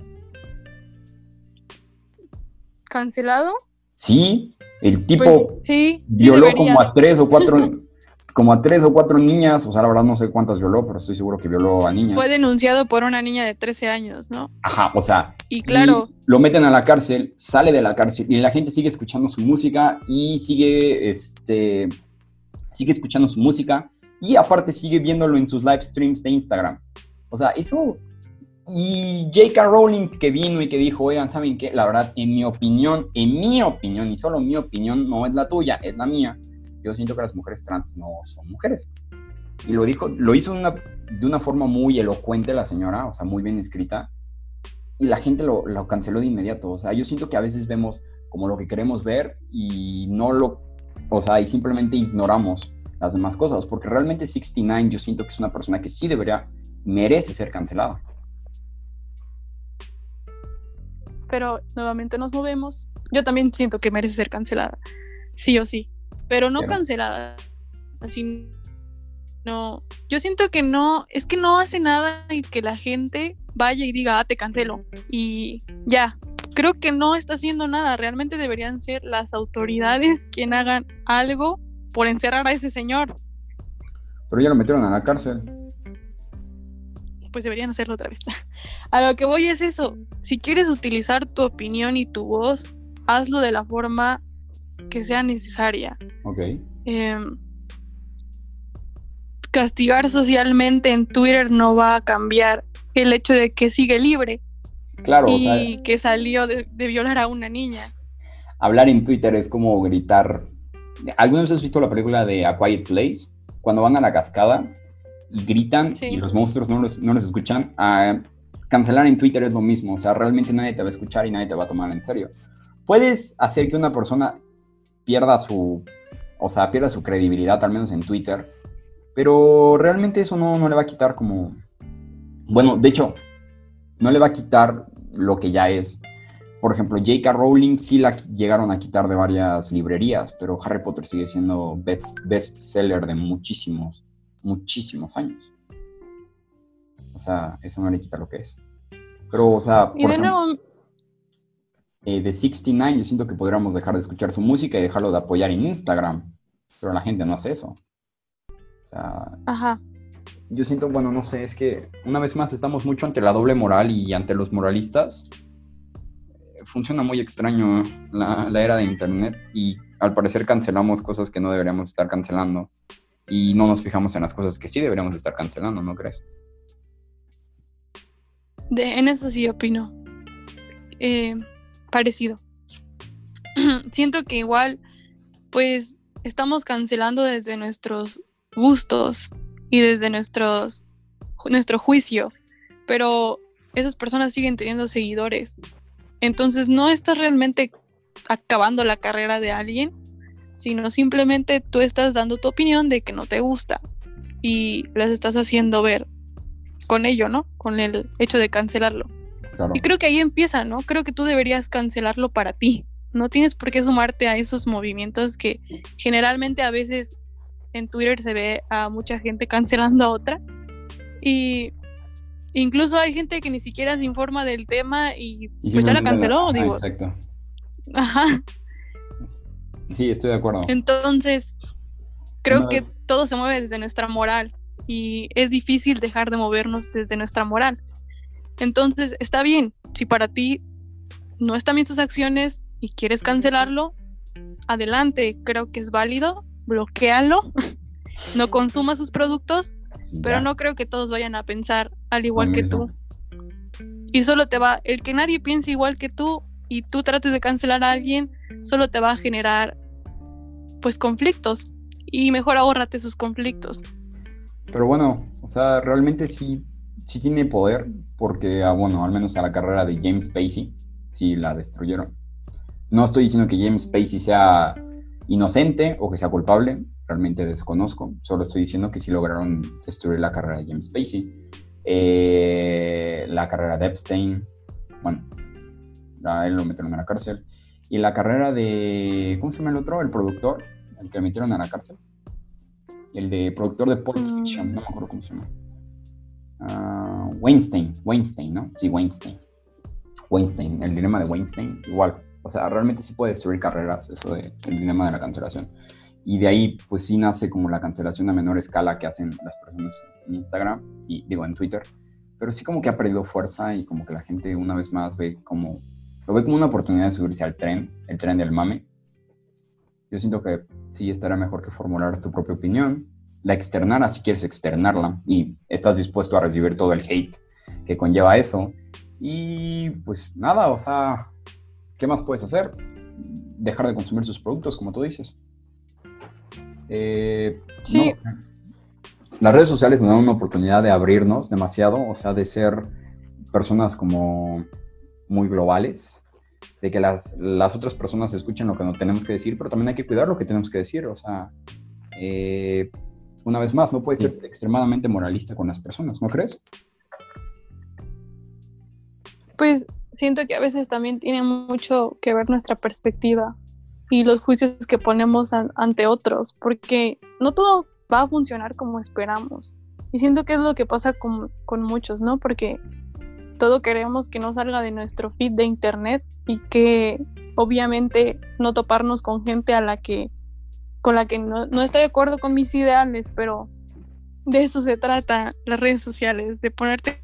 cancelado,
Sí, el tipo
pues sí, sí
violó
debería.
como a tres o cuatro, [LAUGHS] como a tres o cuatro niñas. O sea, la verdad no sé cuántas violó, pero estoy seguro que violó a niñas.
Fue denunciado por una niña de 13 años, ¿no?
Ajá, o sea,
Y claro,
y lo meten a la cárcel, sale de la cárcel y la gente sigue escuchando su música y sigue, este, sigue escuchando su música y aparte sigue viéndolo en sus live streams de Instagram. O sea, eso... Y J.K. Rowling que vino y que dijo, oigan, ¿saben qué? La verdad, en mi opinión, en mi opinión, y solo mi opinión, no es la tuya, es la mía. Yo siento que las mujeres trans no son mujeres. Y lo dijo, lo hizo una, de una forma muy elocuente la señora, o sea, muy bien escrita y la gente lo, lo canceló de inmediato. O sea, yo siento que a veces vemos como lo que queremos ver y no lo, o sea, y simplemente ignoramos las demás cosas, porque realmente 69 yo siento que es una persona que sí debería, merece ser cancelada.
pero nuevamente nos movemos. Yo también siento que merece ser cancelada, sí o sí, pero no cancelada, así no. Yo siento que no, es que no hace nada y que la gente vaya y diga, ah, te cancelo y ya. Creo que no está haciendo nada. Realmente deberían ser las autoridades quien hagan algo por encerrar a ese señor.
Pero ya lo metieron a la cárcel.
pues deberían hacerlo otra vez. [LAUGHS] A lo que voy es eso. Si quieres utilizar tu opinión y tu voz, hazlo de la forma que sea necesaria.
Ok.
Em, castigar socialmente en Twitter no va a cambiar el hecho de que sigue libre
Claro, o
y
sea,
que salió de, de violar a una niña.
hablar en Twitter es como gritar. ¿Alguna vez has visto la película de A Quiet Place? Cuando van a la cascada y gritan
Sí.
y los monstruos no los, no los escuchan. Ah, cancelar en Twitter es lo mismo. O sea, realmente nadie te va a escuchar y nadie te va a tomar en serio. Puedes hacer que una persona pierda su, o sea, pierda su credibilidad, al menos en Twitter. Pero realmente eso no, no le va a quitar como... Bueno, de hecho, no le va a quitar lo que ya es. Por ejemplo, J.K. Rowling sí la llegaron a quitar de varias librerías, pero Harry Potter sigue siendo best, bestseller de muchísimos, muchísimos años. O sea, eso no le quita lo que es. Pero, o sea,
Y de
ejemplo,
nuevo,
eh, de 69 yo siento que podríamos dejar de escuchar su música y dejarlo de apoyar en Instagram, pero la gente no hace eso. O sea,
ajá.
yo siento, bueno, no sé, es que una vez más estamos mucho ante la doble moral y ante los moralistas. Funciona muy extraño la, la era de Internet y al parecer cancelamos cosas que no deberíamos estar cancelando y no nos fijamos en las cosas que sí deberíamos estar cancelando, ¿no crees?
De, en eso sí opino. Eh, parecido. [CLEARS THROAT] Siento que igual, pues, estamos cancelando desde nuestros gustos y desde nuestros, nuestro juicio, pero esas personas siguen teniendo seguidores. Entonces no estás realmente acabando la carrera de alguien, sino simplemente tú estás dando tu opinión de que no te gusta y las estás haciendo ver con ello, ¿no? Con el hecho de cancelarlo.
Claro.
Y creo que ahí empieza, ¿no? Creo que tú deberías cancelarlo para ti. No tienes por qué sumarte a esos movimientos que generalmente a veces en Twitter se ve a mucha gente cancelando a otra. Y incluso hay gente que ni siquiera se informa del tema y,
Y
pues ya la canceló,
Ajá,
digo.
Exacto.
Ajá.
Sí, estoy de acuerdo.
Entonces, creo
Una
que
vez-
todo se mueve desde nuestra moral y es difícil dejar de movernos desde nuestra moral. Entonces, está bien, si para ti no están bien sus acciones y quieres cancelarlo, adelante, creo que es válido, bloquealo, [LAUGHS] no consuma sus productos, pero no creo que todos vayan a pensar al igual que tú. Y solo te va, el que nadie piense igual que tú y tú trates de cancelar a alguien, solo te va a generar pues conflictos y mejor ahórrate esos conflictos.
Pero bueno, o sea, realmente sí, sí tiene poder porque, ah, bueno, al menos a la carrera de James Spacey, sí la destruyeron. No estoy diciendo que James Spacey sea inocente o que sea culpable, realmente desconozco, solo estoy diciendo que sí lograron destruir la carrera de James Spacey, eh, la carrera de Epstein, bueno, a él lo metieron en la cárcel, y la carrera de, ¿cómo se llama el otro? El productor, el que metieron en la cárcel, el de productor de Pulp mm. Fiction, no me acuerdo cómo se llama. Uh, Weinstein, Weinstein, ¿no? Sí, Weinstein. Weinstein, el dilema de Weinstein, igual. O sea, realmente sí puede destruir carreras, eso de el dilema de la cancelación. Y de ahí, pues sí nace como la cancelación a menor escala que hacen las personas en Instagram y digo en Twitter. Pero sí como que ha perdido fuerza y como que la gente una vez más ve como, lo ve como una oportunidad de subirse al tren, el tren del mame. Yo siento que sí estará mejor que formular su propia opinión, la externara si quieres externarla y estás dispuesto a recibir todo el hate que conlleva eso. Y pues nada, o sea, ¿qué más puedes hacer? Dejar de consumir sus productos, como tú dices. Eh, sí. las redes sociales nos dan una oportunidad de abrirnos demasiado, o sea, de ser personas como muy globales, de que las, las otras personas escuchen lo que no tenemos que decir, pero también hay que cuidar lo que tenemos que decir, o sea, eh, una vez más, no puedes ser extremadamente moralista con las personas, ¿no crees?
Pues siento que a veces también tiene mucho que ver nuestra perspectiva y los juicios que ponemos ante otros, porque no todo va a funcionar como esperamos. Y siento que es lo que pasa con, con muchos, ¿no? Porque todo queremos que no salga de nuestro feed de internet y que obviamente no toparnos con gente a la que con la que no, no está de acuerdo con mis ideales, pero de eso se trata las redes sociales, de ponerte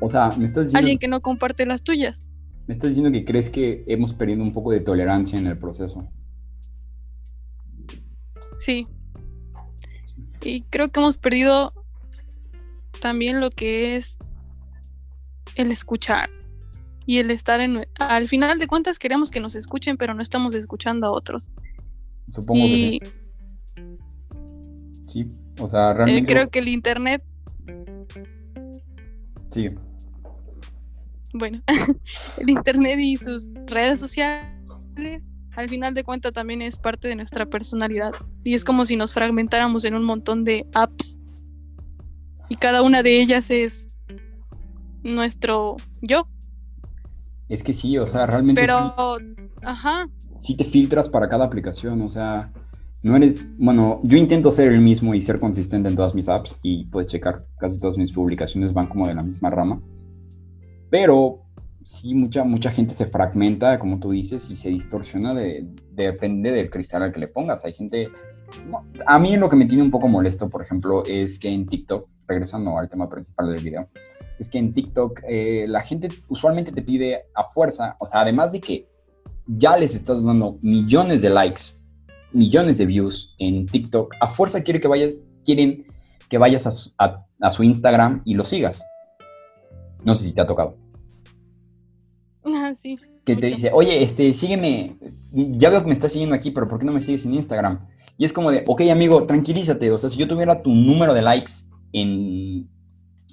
o sea, me estás diciendo
alguien que no comparte las tuyas.
Me estás diciendo que crees que hemos perdido un poco de tolerancia en el proceso.
Sí. Y creo que hemos perdido también lo que es el escuchar y el estar en... Al final de cuentas queremos que nos escuchen, pero no estamos escuchando a otros.
Supongo que sí. Sí, o sea, realmente...
creo que el Internet...
Sí
bueno, [LAUGHS] el Internet y sus redes sociales, al final de cuentas también es parte de nuestra personalidad. Y es como si nos fragmentáramos en un montón de apps. Y cada una de ellas es nuestro yo.
Es que sí, o sea, realmente.
Pero, ajá.
Sí te filtras para cada aplicación, o sea, no eres. Bueno, yo intento ser el mismo y ser consistente en todas mis apps y puedes checar, casi todas mis publicaciones van como de la misma rama. Pero sí, mucha, mucha gente se fragmenta, como tú dices, y se distorsiona, de, depende del cristal al que le pongas. Hay gente... a mí lo que me tiene un poco molesto, por ejemplo, es que en TikTok, regresando al tema principal del video, es que en TikTok eh, la gente usualmente te pide a fuerza, o sea, además de que ya les estás dando millones de likes, millones de views en TikTok, a fuerza quiere que vayas, quieren que vayas a su Instagram y lo sigas. No sé si te ha tocado.
Ah, sí.
Que te dice, oye, este, sígueme, ya veo que me estás siguiendo aquí, pero ¿por qué no me sigues en Instagram? Y es como de, ok, amigo, tranquilízate. O sea, si yo tuviera tu número de likes en,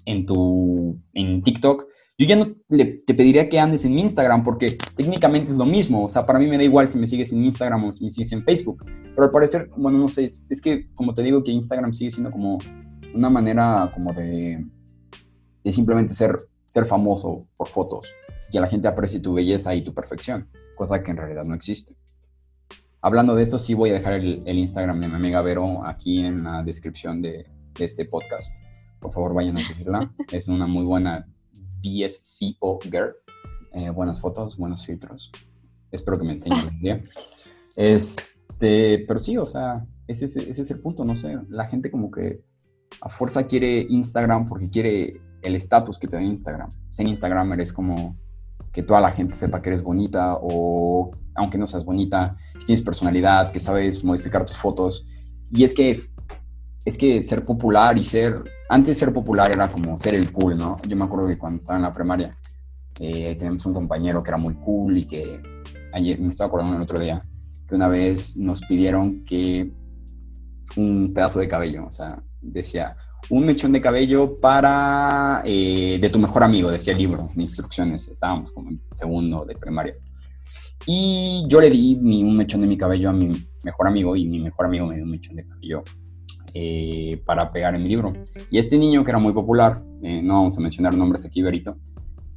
en tu en TikTok, yo ya no te pediría que andes en Instagram porque técnicamente es lo mismo. O sea, para mí me da igual si me sigues en Instagram o si me sigues en Facebook. Pero al parecer, bueno, no sé, es que como te digo que Instagram sigue siendo como una manera como de, de simplemente ser ser famoso por fotos, que la gente aprecie tu belleza y tu perfección, cosa que en realidad no existe. Hablando de eso, sí voy a dejar el, Instagram de mi amiga Vero aquí en la descripción de, este podcast. Por favor, vayan a seguirla. Es una muy buena BSCO girl. Eh, buenas fotos, buenos filtros. Espero que me entiendan un día. Este, pero sí, o sea, ese, ese es el punto, no sé. La gente como que a fuerza quiere Instagram porque quiere el estatus que te da Instagram. Ser Instagramer es como que toda la gente sepa que eres bonita o aunque no seas bonita, que tienes personalidad, que sabes modificar tus fotos. Y es que es que ser popular y ser antes ser popular era como ser el cool, ¿no? Yo me acuerdo que cuando estaba en la primaria eh, tenemos un compañero que era muy cool y que ayer me estaba acordando el otro día que una vez nos pidieron que un pedazo de cabello, o sea, decía un mechón de cabello para eh, de tu mejor amigo, decía el libro de instrucciones, estábamos como en segundo de primaria. Y yo le di mi, un mechón de mi cabello a mi mejor amigo y mi mejor amigo me dio un mechón de cabello eh, para pegar en mi libro. Y este niño que era muy popular, eh, no vamos a mencionar nombres aquí, Berito,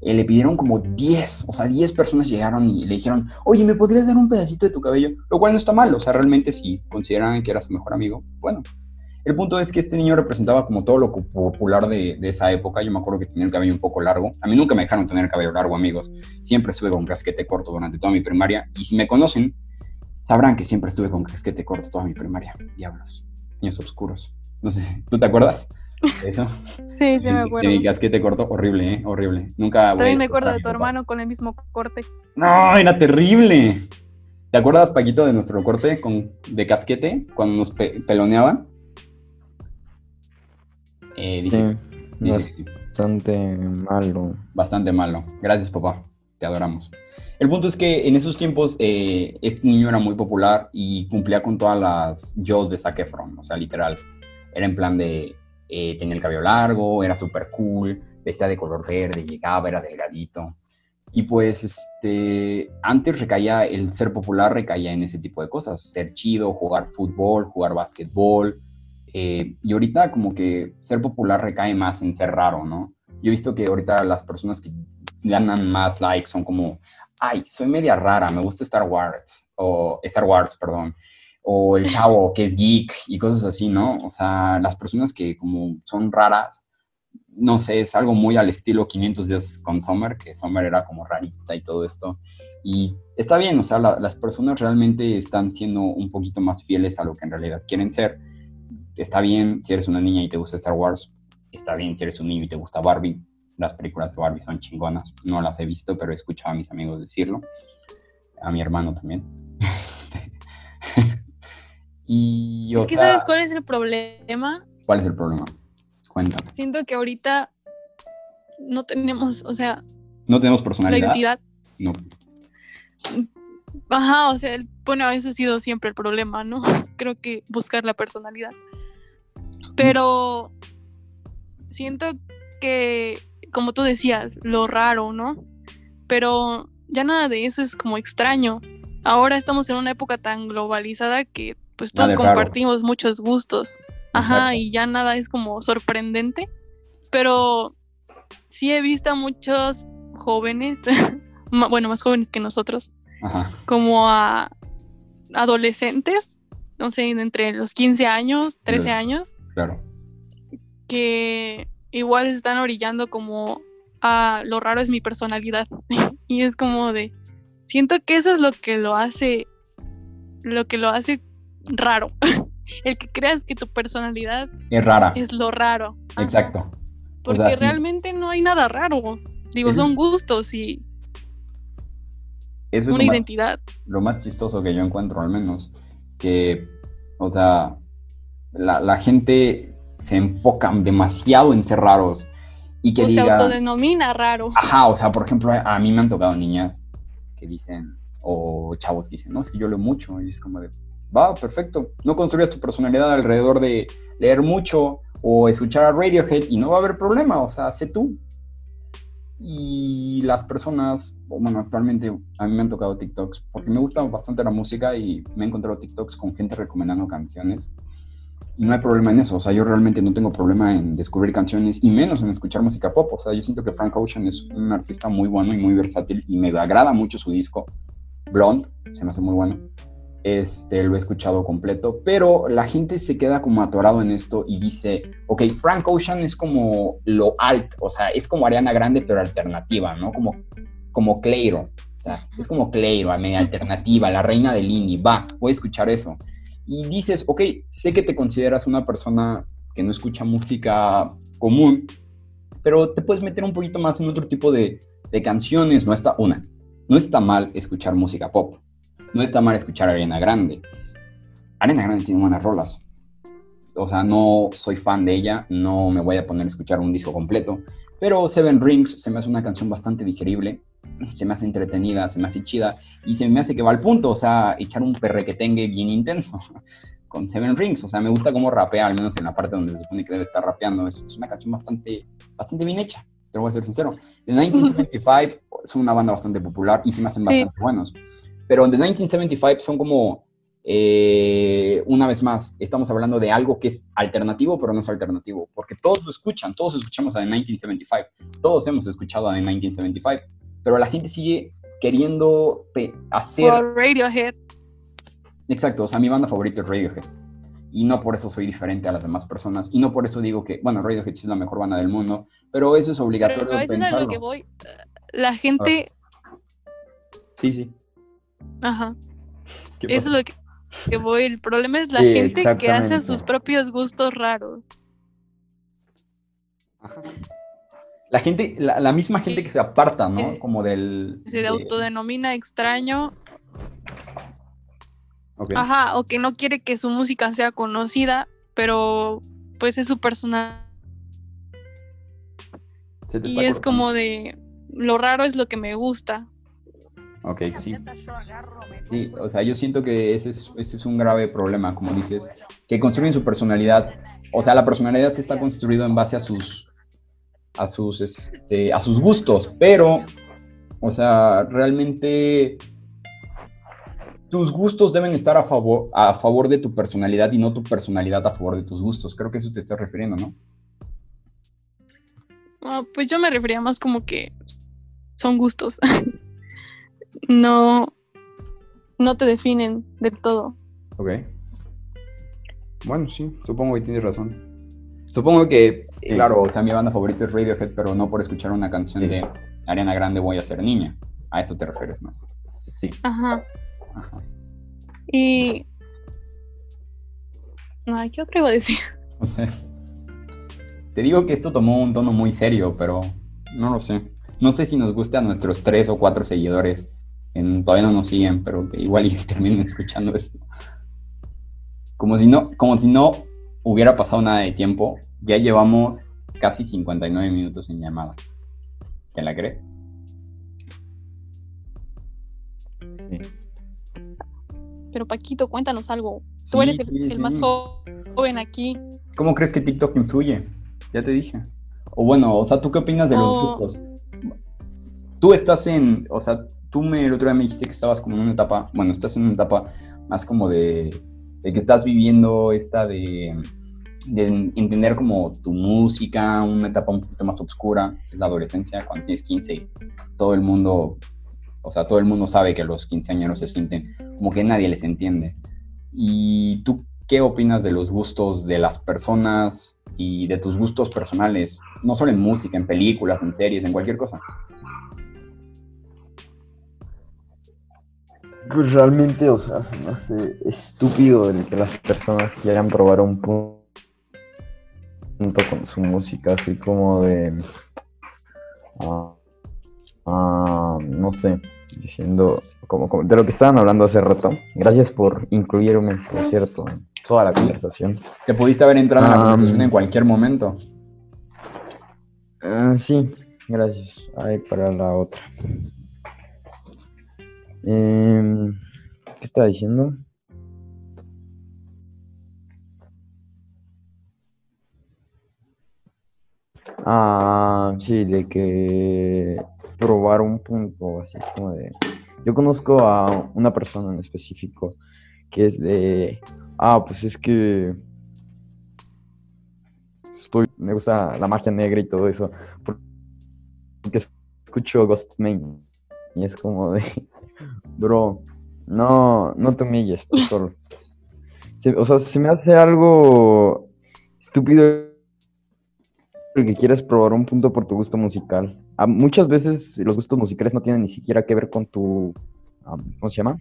eh, le pidieron como 10, o sea, 10 personas llegaron y le dijeron, oye, ¿me podrías dar un pedacito de tu cabello? Lo cual no está mal, o sea, realmente si consideran que era su mejor amigo, bueno. El punto es que este niño representaba como todo lo popular de, de, esa época. Yo me acuerdo que tenía el cabello un poco largo. A mí nunca me dejaron tener el cabello largo, amigos. Siempre estuve con casquete corto durante toda mi primaria. Y si me conocen, sabrán que siempre estuve con casquete corto toda mi primaria. Diablos, niños oscuros. No sé, [LAUGHS] ¿tú te acuerdas?
Eso. Sí, sí me acuerdo.
Mi casquete corto, horrible, ¿eh? Horrible. Nunca.
También me acuerdo de tu hermano con el mismo corte.
No, era terrible. ¿Te acuerdas, Paquito, de nuestro corte con, de casquete cuando nos peloneaban?
Eh, bastante malo.
Bastante malo. Gracias, papá. Te adoramos. El punto es que en esos tiempos eh, este niño era muy popular y cumplía con todas las yo de Zac Efron, o sea, literal. Era en plan de eh, tenía el cabello largo, era súper cool, vestía de color verde, llegaba, era delgadito. Y pues, este, antes recaía, el ser popular recaía en ese tipo de cosas, ser chido, jugar fútbol, jugar básquetbol. Eh, y ahorita como que ser popular recae más en ser raro, ¿no? Yo he visto que ahorita las personas que ganan más likes son como, ay, soy media rara, me gusta Star Wars, o Star Wars, perdón, o el [LAUGHS] chavo que es geek y cosas así, ¿no? O sea, las personas que como son raras, no sé, es algo muy al estilo 500 días con Summer, que Summer era como rarita y todo esto. Y está bien, o sea, las personas realmente están siendo un poquito más fieles a lo que en realidad quieren ser. Está bien si eres una niña y te gusta Star Wars, está bien si eres un niño y te gusta Barbie. Las películas de Barbie son chingonas, no las he visto, pero he escuchado a mis amigos decirlo, a mi hermano también. [LAUGHS] Este, [LAUGHS] y,
es que sabes cuál es el problema.
¿Cuál es el problema? Cuéntame.
Siento que ahorita no tenemos, o sea...
No tenemos personalidad.
La identidad.
No.
Ajá, o sea, bueno, eso ha sido siempre el problema, ¿no? [LAUGHS] Creo que buscar la personalidad. Pero siento que, como tú decías, lo raro, ¿no? Pero ya nada de eso es como extraño. Ahora estamos en una época tan globalizada que pues todos compartimos muchos gustos. Ajá, y ya nada es como sorprendente. Pero sí he visto a muchos jóvenes, [LAUGHS] bueno, más jóvenes que nosotros, como a adolescentes, no sé, entre los 15 años, 13 años.
Claro.
Que igual se están orillando como a lo raro es mi personalidad. [LAUGHS] y es como de, siento que eso es lo que lo hace, lo que lo hace raro. [LAUGHS] El que creas que tu personalidad
es rara.
Es lo raro.
Exacto.
Porque realmente no hay nada raro. Digo, son gustos y
es
una identidad.
lo más chistoso que yo encuentro, al menos, que, o sea, la, gente se enfoca demasiado en ser raros y que
o se autodenomina raro.
Ajá, o sea, por ejemplo, a mí me han tocado niñas que dicen, o chavos que dicen, no, es que yo leo mucho, y es como de, va, perfecto. No construyas tu personalidad alrededor de leer mucho o escuchar a Radiohead y no va a haber problema, o sea, sé tú. Y las personas, bueno, actualmente a mí me han tocado TikToks porque me gusta bastante la música y me he encontrado TikToks con gente recomendando canciones. No hay problema en eso, o sea, yo realmente no tengo problema en descubrir canciones y menos en escuchar música pop. O sea, yo siento que Frank Ocean es un artista muy bueno y muy versátil y me agrada mucho su disco. Blonde, se me hace muy bueno este, lo he escuchado completo, pero la gente se queda como atorado en esto y dice, ok, Frank Ocean es como lo alt, o sea, es como Ariana Grande, pero alternativa, ¿no? Como, como Cleiro, o sea, es como Cleiro, media alternativa, la reina del indie, va, voy a escuchar eso. Y dices, ok, sé que te consideras una persona que no escucha música común, pero te puedes meter un poquito más en otro tipo de, de canciones, no está una. No está mal escuchar música pop. No está mal escuchar Arena Grande. Arena Grande tiene buenas rolas. O sea, no soy fan de ella, no me voy a poner a escuchar un disco completo, pero Seven Rings se me hace una canción bastante digerible, se me hace entretenida, se me hace chida y se me hace que va al punto, o sea, echar un perrequetengue bien intenso [LAUGHS] con Seven Rings, o sea, me gusta cómo rapea, al menos en la parte donde se supone que debe estar rapeando, es, es una canción bastante, bastante bien hecha, te voy a ser sincero. The 1975 es [LAUGHS] una banda bastante popular y se me hacen
Sí.
bastante buenos, pero The 1975 son como eh, una vez más, estamos hablando de algo que es alternativo, pero no es alternativo, porque todos lo escuchan, todos escuchamos a The 1975, todos hemos escuchado a The 1975, pero la gente sigue queriendo hacer...
Por Radiohead.
Exacto, o sea, mi banda favorita es Radiohead. Y no por eso soy diferente a las demás personas. Y no por eso digo que, bueno, Radiohead sí es la mejor banda del mundo, pero eso es obligatorio
Pero eso es a lo que voy. La gente,
Sí, sí.
ajá,
¿Qué
eso es lo que, que voy. El problema es la
Sí,
gente que hace sus propios gustos raros.
Ajá. La gente, la, la misma gente que se aparta, ¿no?
Eh,
Como del...
Se
de-
autodenomina extraño, ajá, o que no quiere que su música sea conocida, pero pues es su personal.
Se te
Y
está
es
cortando.
como de, lo raro es lo que me gusta.
Ok, sí. Sí, o sea, yo siento que ese es, ese es un grave problema, como dices, que construyen su personalidad. O sea, la personalidad está construida en base a sus, a sus, este, a sus gustos, pero, o sea, realmente tus gustos deben estar a favor, a favor de tu personalidad y no tu personalidad a favor de tus gustos. Creo que eso te estás refiriendo, ¿no?
Ah, pues yo me refería más como que son gustos. [LAUGHS] no, no te definen del todo.
Ok. Bueno, sí, supongo que tienes razón. Supongo que,
Sí.
claro, o sea, mi banda favorita es Radiohead, pero no por escuchar una canción
Sí.
de Ariana Grande voy a ser niña. A esto te refieres, ¿no?
Sí.
Ajá.
Ajá.
Y. Ay, ¿qué otro iba a decir?
O sea, te digo que esto tomó un tono muy serio, pero no lo sé. No sé si nos guste a nuestros tres o cuatro seguidores. En, todavía no nos siguen, pero que igual y [LAUGHS] terminen escuchando esto. Como si no, como si no hubiera pasado nada de tiempo. Ya llevamos casi 59 minutos en llamada. ¿Te la crees?
Sí.
Pero Paquito, cuéntanos algo.
Sí,
Tú eres el,
sí,
el más joven aquí.
¿Cómo crees que TikTok influye? Ya te dije. O bueno, o sea, ¿tú qué opinas de los
Oh.
gustos? Tú estás en, o sea, tú me, el otro día me dijiste que estabas como en una etapa, bueno, estás en una etapa más como de, de que estás viviendo esta de, de entender como tu música, una etapa un poquito más oscura, es la adolescencia, cuando tienes 15, todo el mundo, o sea, todo el mundo sabe que los quinceañeros se sienten como que nadie les entiende. ¿Y tú qué opinas de los gustos de las personas y de tus gustos personales? No solo en música, en películas, en series, en cualquier cosa.
Pues realmente, o sea, se me hace estúpido el que las personas quieran probar un pu- punto con su música, así como de. ah, ah, no sé, diciendo. Como, como- de lo que estaban hablando hace rato. Gracias por incluirme, por cierto, en toda la conversación.
Te pudiste haber entrado en la
Ah,
conversación
mm.
en cualquier momento.
Sí, gracias. Ahí para la otra. Em, ¿qué estaba diciendo? Ah, sí, de que probar un punto, así como de... Yo conozco a una persona en específico que es de... Ah, pues es que... Estoy, me gusta la magia negra y todo eso. Porque escucho Ghostman y es como de... [LAUGHS] Bro, no, no te humilles tú solo. [LAUGHS] O sea, se me hace algo estúpido el que quieres probar un punto por tu gusto musical. Ah, muchas veces los gustos musicales no tienen ni siquiera que ver con tu, ¿cómo se llama?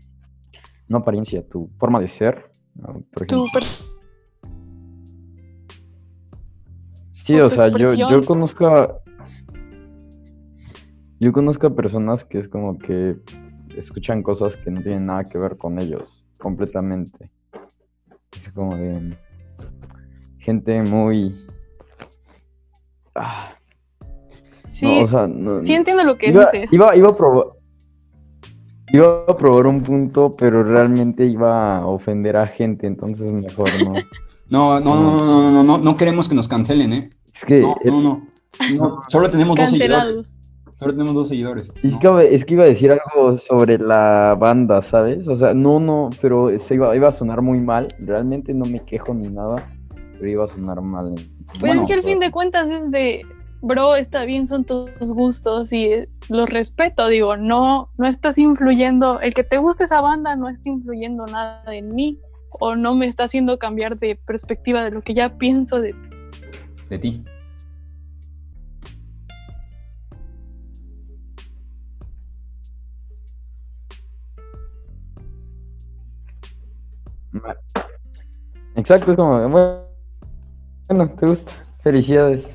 No apariencia, tu forma de ser. ah, por
Tu
Sí,
o
sea, yo, yo conozco a... Yo conozco a personas que es como que escuchan cosas que no tienen nada que ver con ellos, completamente. Es como de gente muy... Ah,
Sí,
no, o sea, no-
sí entiendo lo que
iba,
dices.
Iba, iba a probar... Iba a probar un punto, pero realmente iba a ofender a gente, entonces mejor no. [LAUGHS]
No, no, no, no, no, no, no, no queremos que nos cancelen, ¿eh?
Es que,
No, no, no. No, Solo tenemos dos seguidores. Solo tenemos dos seguidores.
es, que, es que iba a decir algo sobre la banda, ¿sabes? O sea, no, no, pero se iba, iba a sonar muy mal. Realmente no me quejo ni nada, pero iba a sonar mal.
Pues
Bueno,
es que al fin de cuentas es de, bro, está bien, son tus gustos y eh, los respeto, digo, no, no estás influyendo, el que te guste esa banda no está influyendo nada en mí o no me está haciendo cambiar de perspectiva de lo que ya pienso de
De ti.
Exacto, es como, bueno, bueno, te gusta, felicidades.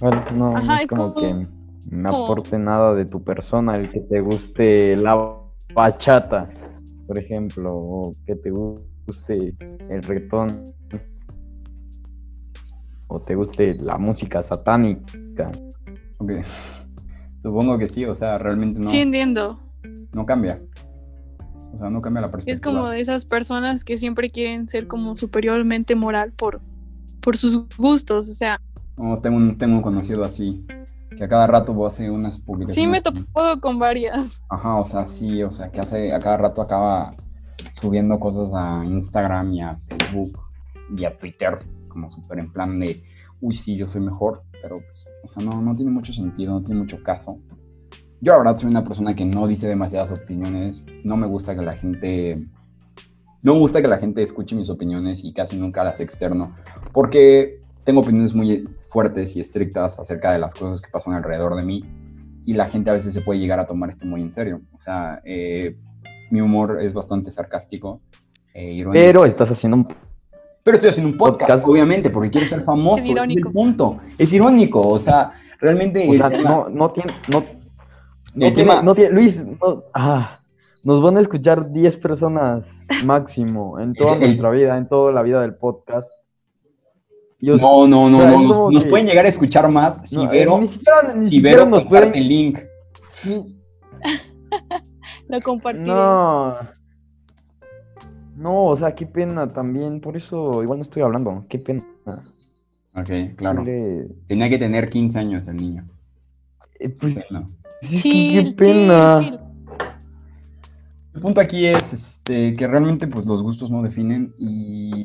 Bueno, no, es
es
como
como-
que me
como-
aporte nada de tu persona, el que te guste la bachata, por ejemplo, o que te guste el reggaetón, o te guste la música satánica.
Ok. Supongo que sí, o sea, realmente no,
Sí entiendo.
no cambia. O sea, no cambia la perspectiva.
Es como de esas personas que siempre quieren ser como superiormente moral por, por sus gustos, o sea,
No, tengo un, tengo un conocido así, que a cada rato hace unas publicaciones.
sí me he topado con varias.
Ajá, o sea, sí, o sea, que hace, a cada rato acaba subiendo cosas a Instagram y a Facebook y a Twitter, como súper en plan de, uy, sí, yo soy mejor, pero pues, o sea, no, no tiene mucho sentido, no tiene mucho caso. Yo, la verdad, soy una persona que no dice demasiadas opiniones, no me gusta que la gente, no me gusta que la gente escuche mis opiniones y casi nunca las externo, porque tengo opiniones muy fuertes y estrictas acerca de las cosas que pasan alrededor de mí y la gente a veces se puede llegar a tomar esto muy en serio. O sea, eh, mi humor es bastante sarcástico. eh, irónico.
Pero estás haciendo un...
Pero estoy haciendo un podcast,
Podcast.
obviamente, porque quiero ser famoso.
Es
Es el
irónico.
punto. Es irónico, o sea, realmente.
o sea,
tema-
no, no tiene... No, no
el
tiene-
tema-
no tiene- Luis, no- ah, nos van a escuchar 10 personas [LAUGHS] máximo en toda nuestra vida, en toda la vida del podcast. Yo-
no, no, no,
o sea,
no, nos,
como
nos
que-
pueden llegar a escuchar más si
no,
Vero,
ni siquiera, ni
si Vero
nos
comparte
pueden...
el link.
ni- [LAUGHS]
Lo.
No. No, o sea, qué pena también. Por eso igual no estoy hablando. Qué pena.
Ok, claro. Tenía que tener 15 años el niño.
eh, pues, Que qué pena.
chill, chill.
El punto aquí es este, que realmente pues, los gustos no definen y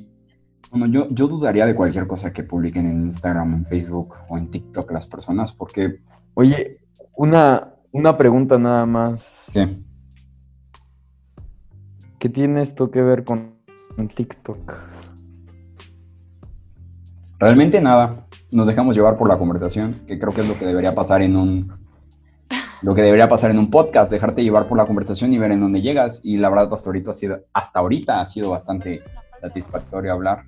bueno, yo, yo dudaría de cualquier cosa que publiquen en Instagram, en Facebook o en TikTok las personas porque
Oye, una, una pregunta nada más.
¿qué?
¿Qué tiene esto que ver con con TikTok?
Realmente nada. Nos dejamos llevar por la conversación, que creo que es lo que debería pasar en un lo que debería pasar en un podcast, dejarte llevar por la conversación y ver en dónde llegas. Y la verdad hasta ahorita ha sido, hasta ahorita ha sido bastante satisfactorio hablar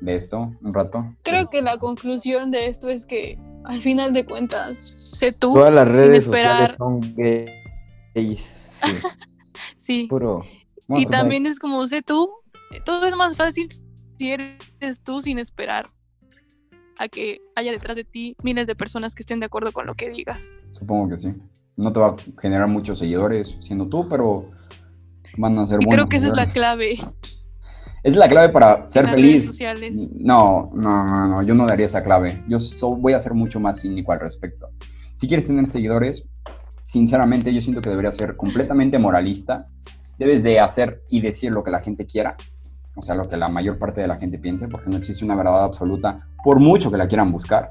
de esto un rato.
Creo que la conclusión de esto es que al final de cuentas, sé tú,
Todas las
sin
redes
esperar.
sociales son gays. Sí, [LAUGHS]
sí.
puro.
Vamos
Y también es como sé tú, todo es más fácil si eres tú sin esperar a que haya detrás de ti miles de personas que estén de acuerdo con lo que digas.
Supongo que sí. No te va a generar muchos seguidores siendo tú, pero van a ser
Y creo que esa es la clave
Es la clave para ser
redes
feliz.
sociales.
No, no, no, no, yo no daría esa clave. Yo so- voy a ser mucho más cínico al respecto. Si quieres tener seguidores, sinceramente yo siento que deberías ser completamente moralista. Debes de hacer y decir lo que la gente quiera, o sea, lo que la mayor parte de la gente piense, porque no existe una verdad absoluta, por mucho que la quieran buscar.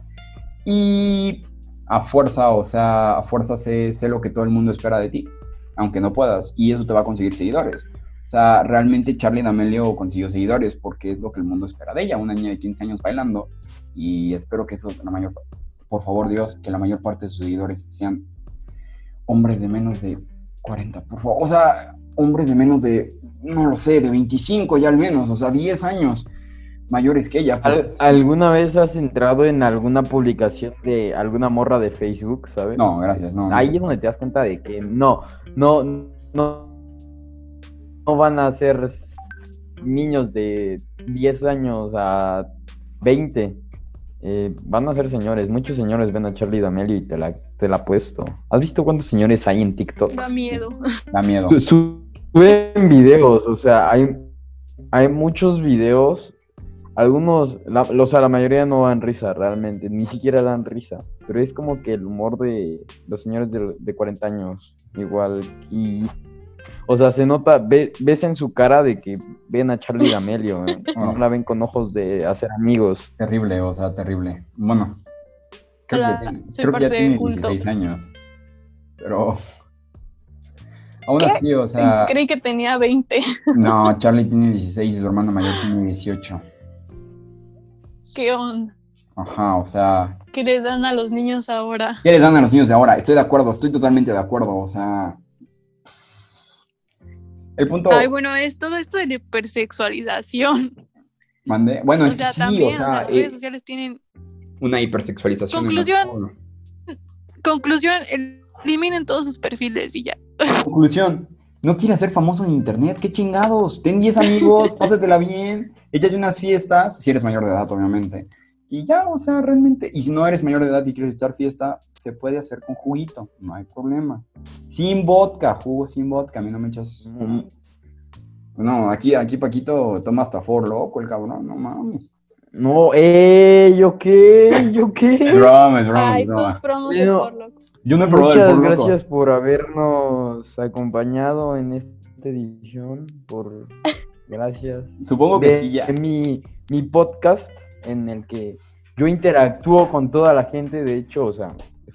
Y a fuerza, o sea, a fuerza sé, sé lo que todo el mundo espera de ti, aunque no puedas, y eso te va a conseguir seguidores. O sea, realmente Charlie D'Amelio consiguió seguidores porque es lo que el mundo espera de ella, una niña de 15 años bailando. Y espero que eso, la mayor, por favor Dios, que la mayor parte de sus seguidores sean hombres de menos de 40, por favor. O sea, hombres de menos de, no lo sé, de 25 ya al menos, o sea, 10 años. mayores que ella.
¿Al- ¿Alguna vez has entrado en alguna publicación de alguna morra de Facebook, sabes?
No, gracias, no.
Ahí es donde te das cuenta de que no, no, no, no van a ser niños de 10 años a 20. eh, van a ser señores. Muchos señores ven a Charlie D'Amelio y te la, te la apuesto. ¿Has visto cuántos señores hay en TikTok?
Da miedo.
Da miedo.
Su- Suben videos, o sea, hay, hay muchos videos. Algunos, la, o sea, la mayoría no dan risa realmente, ni siquiera dan risa. Pero es como que el humor de los señores de, de 40 años, igual. Y, o sea, se nota, ve- ves en su cara de que ven a Charlie D'Amelio, ¿eh? [LAUGHS] no la ven con ojos de hacer amigos.
Terrible, o sea, terrible. Bueno, creo,
Hola,
que, tiene-
soy
creo que ya tiene
culto.
16 años. Pero. Aún así, o sea. [LAUGHS]
Creí que tenía 20.
No, Charlie tiene 16 y su hermano mayor tiene 18.
¿Qué onda?
Ajá, o sea.
¿Qué le dan a los niños ahora?
¿Qué le dan a los niños de ahora? Estoy de acuerdo, estoy totalmente de acuerdo, o sea. El punto.
Ay, bueno, es todo esto de la hipersexualización.
Mandé. Bueno,
o
es que
sea,
sí,
también,
o sea,
las redes
eh,
sociales tienen...
una hipersexualización.
Conclusión. Conclusión, eliminen todos sus perfiles y ya. [LAUGHS]
Conclusión. No quieres ser famoso en internet, qué chingados. Ten 10 amigos, [LAUGHS] pásatela bien, échate unas fiestas, si eres mayor de edad, obviamente. Y ya, o sea, realmente. Y si no eres mayor de edad y quieres echar fiesta, se puede hacer con juguito, no hay problema. Sin vodka, jugo sin vodka, a mí no me echas. No, aquí, aquí Paquito toma hasta for loco, el cabrón, no mames.
No, eh, ¿yo qué? ¿Yo [LAUGHS]
Es
qué?
broma, es broma,
Ay,
es broma.
todos probamos el
Bueno.
Yo no he probado el
Muchas
for loco.
gracias por habernos acompañado en esta edición. Por [LAUGHS] gracias.
Supongo que
de,
sí, ya.
mi, mi podcast en el que yo interactúo con toda la gente. De hecho, o sea,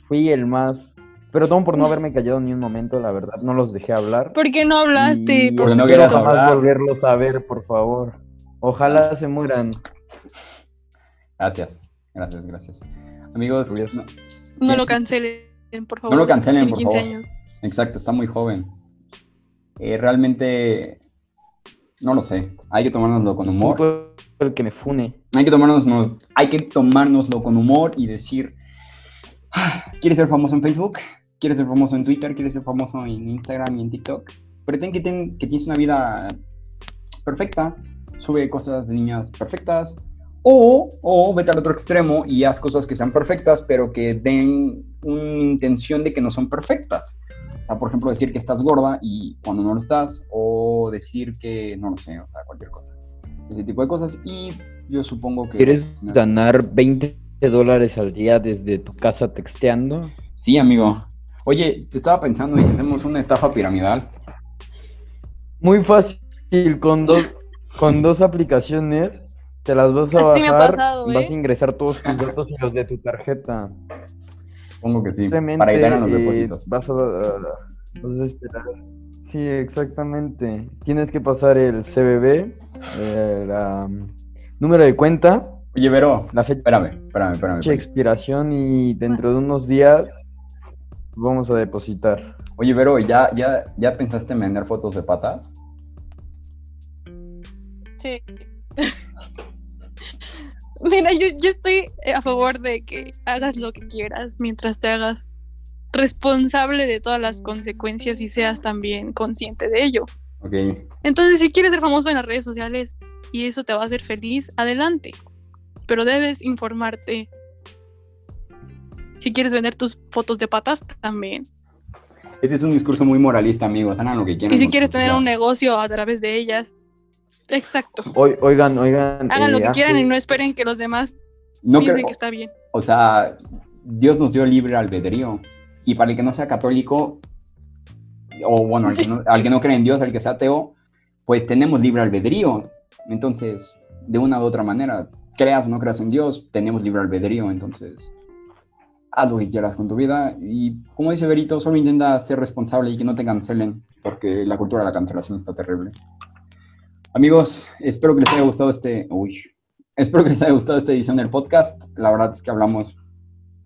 fui el más. Perdón por no haberme callado ni un momento, la verdad, no los dejé hablar.
¿Por qué no hablaste?
Y
Porque no querías hablar.
volverlos a ver, por favor. Ojalá se mueran.
Gracias, gracias, gracias. Amigos, no-
No lo cancelen, por favor.
No lo cancelen, por
15
favor.
años.
Exacto, está muy joven. Eh, realmente, no lo sé. Hay que tomárnoslo con humor.
Que me fune.
Hay que tomárnoslo, hay que tomárnoslo con humor y decir, "Ah, ¿quieres ser famoso en Facebook? ¿Quieres ser famoso en Twitter? ¿Quieres ser famoso en Instagram y en TikTok? Que, ten- que tienes una vida perfecta, sube cosas de niñas perfectas, o, o vete al otro extremo y haz cosas que sean perfectas, pero que den una intención de que no son perfectas. O sea, por ejemplo, decir que estás gorda y cuando no lo estás, o decir que, no lo sé, o sea, cualquier cosa. Ese tipo de cosas. Y yo supongo que...
¿Quieres ganar 20 dólares al día desde tu casa texteando?
Sí, amigo. Oye, te estaba pensando, ¿y si hacemos una estafa piramidal?
Muy fácil, con dos, con dos aplicaciones te las vas a bajar,
Así me ha pasado,
vas
¿eh?
a ingresar todos tus [LAUGHS] datos y los de tu tarjeta.
Supongo que sí. Para evitar los
eh,
depósitos.
vas, a, vas a esperar. Sí, exactamente. Tienes que pasar el CBB, el número de cuenta,
Oye, Vero,
la fecha
espérame, espérame, espérame.
de
espérame.
expiración y dentro de unos días vamos a depositar.
Oye, Vero, ¿ya, ya, ¿ya pensaste en vender fotos de patas?
Sí. [LAUGHS] Mira, yo, yo estoy a favor de que hagas lo que quieras mientras te hagas responsable de todas las consecuencias y seas también consciente de ello.
Ok.
Entonces, si quieres ser famoso en las redes sociales y eso te va a hacer feliz, adelante. Pero debes informarte. Si quieres vender tus fotos de patas, también.
Este es un discurso muy moralista, amigos. Hagan lo que quieran.
Y si quieres tener un negocio a través de ellas, exacto.
Oigan, oigan.
Hagan lo
eh,
que quieran y no esperen que los demás
No
piensen
creo,
que está bien.
o sea, Dios nos dio libre albedrío. Y para el que no sea católico, o bueno, al que no, al que no cree en Dios, al que sea ateo, pues tenemos libre albedrío. Entonces, de una u otra manera, creas o no creas en Dios, tenemos libre albedrío. Entonces, haz lo que quieras con tu vida. Y como dice Berito, solo intenta ser responsable y que no te cancelen, porque la cultura de la cancelación está terrible. Amigos, espero que les haya gustado este. Uy, espero que les haya gustado esta edición del podcast. La verdad es que hablamos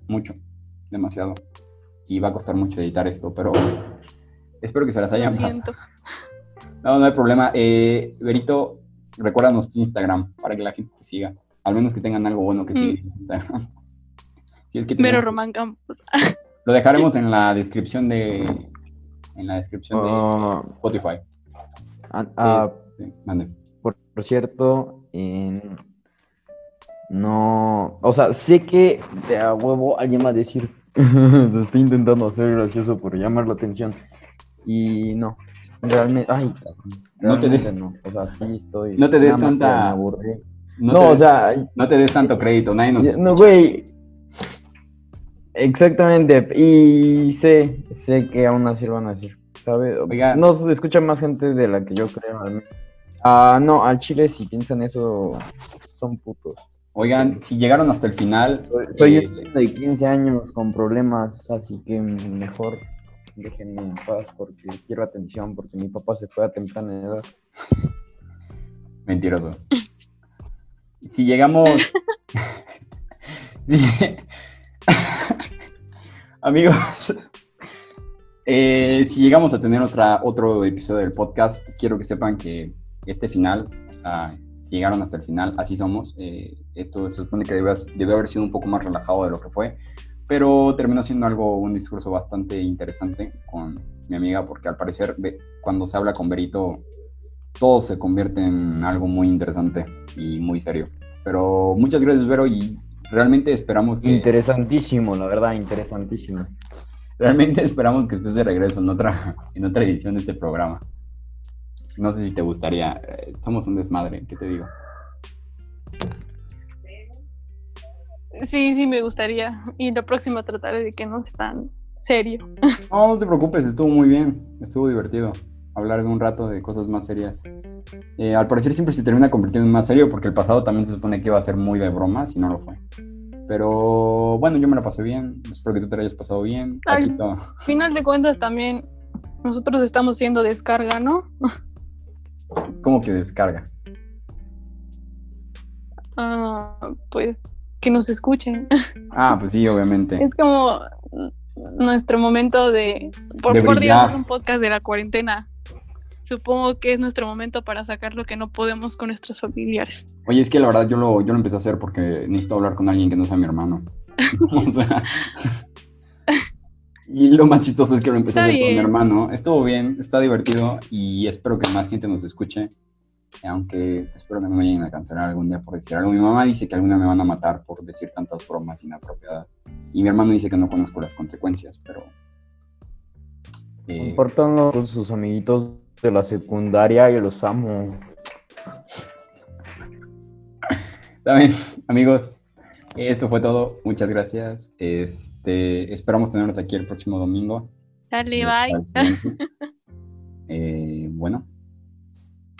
mucho, demasiado. Y va a costar mucho editar esto, pero espero que se las
Lo
hayan
siento.
No, no hay problema. Eh, Berito, recuérdanos tu Instagram para que la gente te siga. Al menos que tengan algo bueno que
Mm.
seguir en Instagram. [LAUGHS] Si es que
Mero Román Campos. [LAUGHS]
Lo dejaremos en la descripción de en la descripción de
Ah,
Spotify.
ah, ah,
Sí, mande.
por, por cierto, no, o sea, sé que de a huevo alguien va a decir, [LAUGHS] se está intentando hacer gracioso por llamar la atención. Y no, realmente, ay,
No te des-
realmente no, o sea, sí estoy.
No te des tanta-. No,
No,
te,
o sea,
no te des tanto crédito, nadie nos
No, güey. Exactamente. Y sé, sé que aún así lo van a decir. ¿Sabes?
Oiga.
No se escucha más gente de la que yo creo. al menos. Ah, no, al Chile si piensan eso, son putos.
Oigan, si llegaron hasta el final,
Soy,
eh,
un de 15 años con problemas, así que mejor déjenme en paz porque quiero atención, porque mi papá se fue a temprana edad.
Mentiroso. [LAUGHS] Si llegamos. [LAUGHS] [LAUGHS] Amigos, eh, si llegamos a tener otra, otro episodio del podcast, quiero que sepan que este final, o sea, si llegaron hasta el final, así somos. eh, esto se supone que debe, debe haber sido un poco más relajado de lo que fue, pero terminó siendo algo, un discurso bastante interesante con mi amiga, porque al parecer, cuando se habla con Berito, todo se convierte en algo muy interesante y muy serio. Pero muchas gracias, Vero, y realmente esperamos que
Interesantísimo, la verdad, interesantísimo.
realmente esperamos que estés de regreso en otra en otra edición de este programa. No sé si te gustaría. eh, Somos un desmadre, ¿qué te digo?
Sí, sí, me gustaría. Y la próxima trataré de que no sea tan serio.
No, no te preocupes, estuvo muy bien, estuvo divertido hablar de un rato de cosas más serias. Eh, al parecer siempre se termina convirtiendo en más serio porque el pasado también se supone que iba a ser muy de bromas y no lo fue. Pero bueno, yo me la pasé bien, espero que tú te la hayas pasado bien. Paquito,
Final de cuentas también nosotros estamos siendo descarga, ¿no?
¿Cómo que descarga?
Ah, pues que nos escuchen.
Ah, pues sí, obviamente.
Es como nuestro momento de, por,
De
por es un podcast de la cuarentena. Supongo que es nuestro momento para sacar lo que no podemos con nuestros familiares.
Oye, es que la verdad yo lo, yo lo empecé a hacer porque necesito hablar con alguien que no sea mi hermano. [LAUGHS] o sea. Y lo más chistoso es que lo empecé a hacer con mi hermano. Estuvo bien, está divertido y espero que más gente nos escuche. Aunque espero que no me lleguen a cancelar algún día por decir algo. Mi mamá dice que algún día me van a matar por decir tantas bromas inapropiadas. Y mi hermano dice que no conozco las consecuencias, pero. eh,
Compártanlo con sus amiguitos de la secundaria, yo los amo.
También, amigos, esto fue todo. Muchas gracias. Este, esperamos tenerlos aquí el próximo domingo.
Dale, bye. [LAUGHS]
Eh, bueno,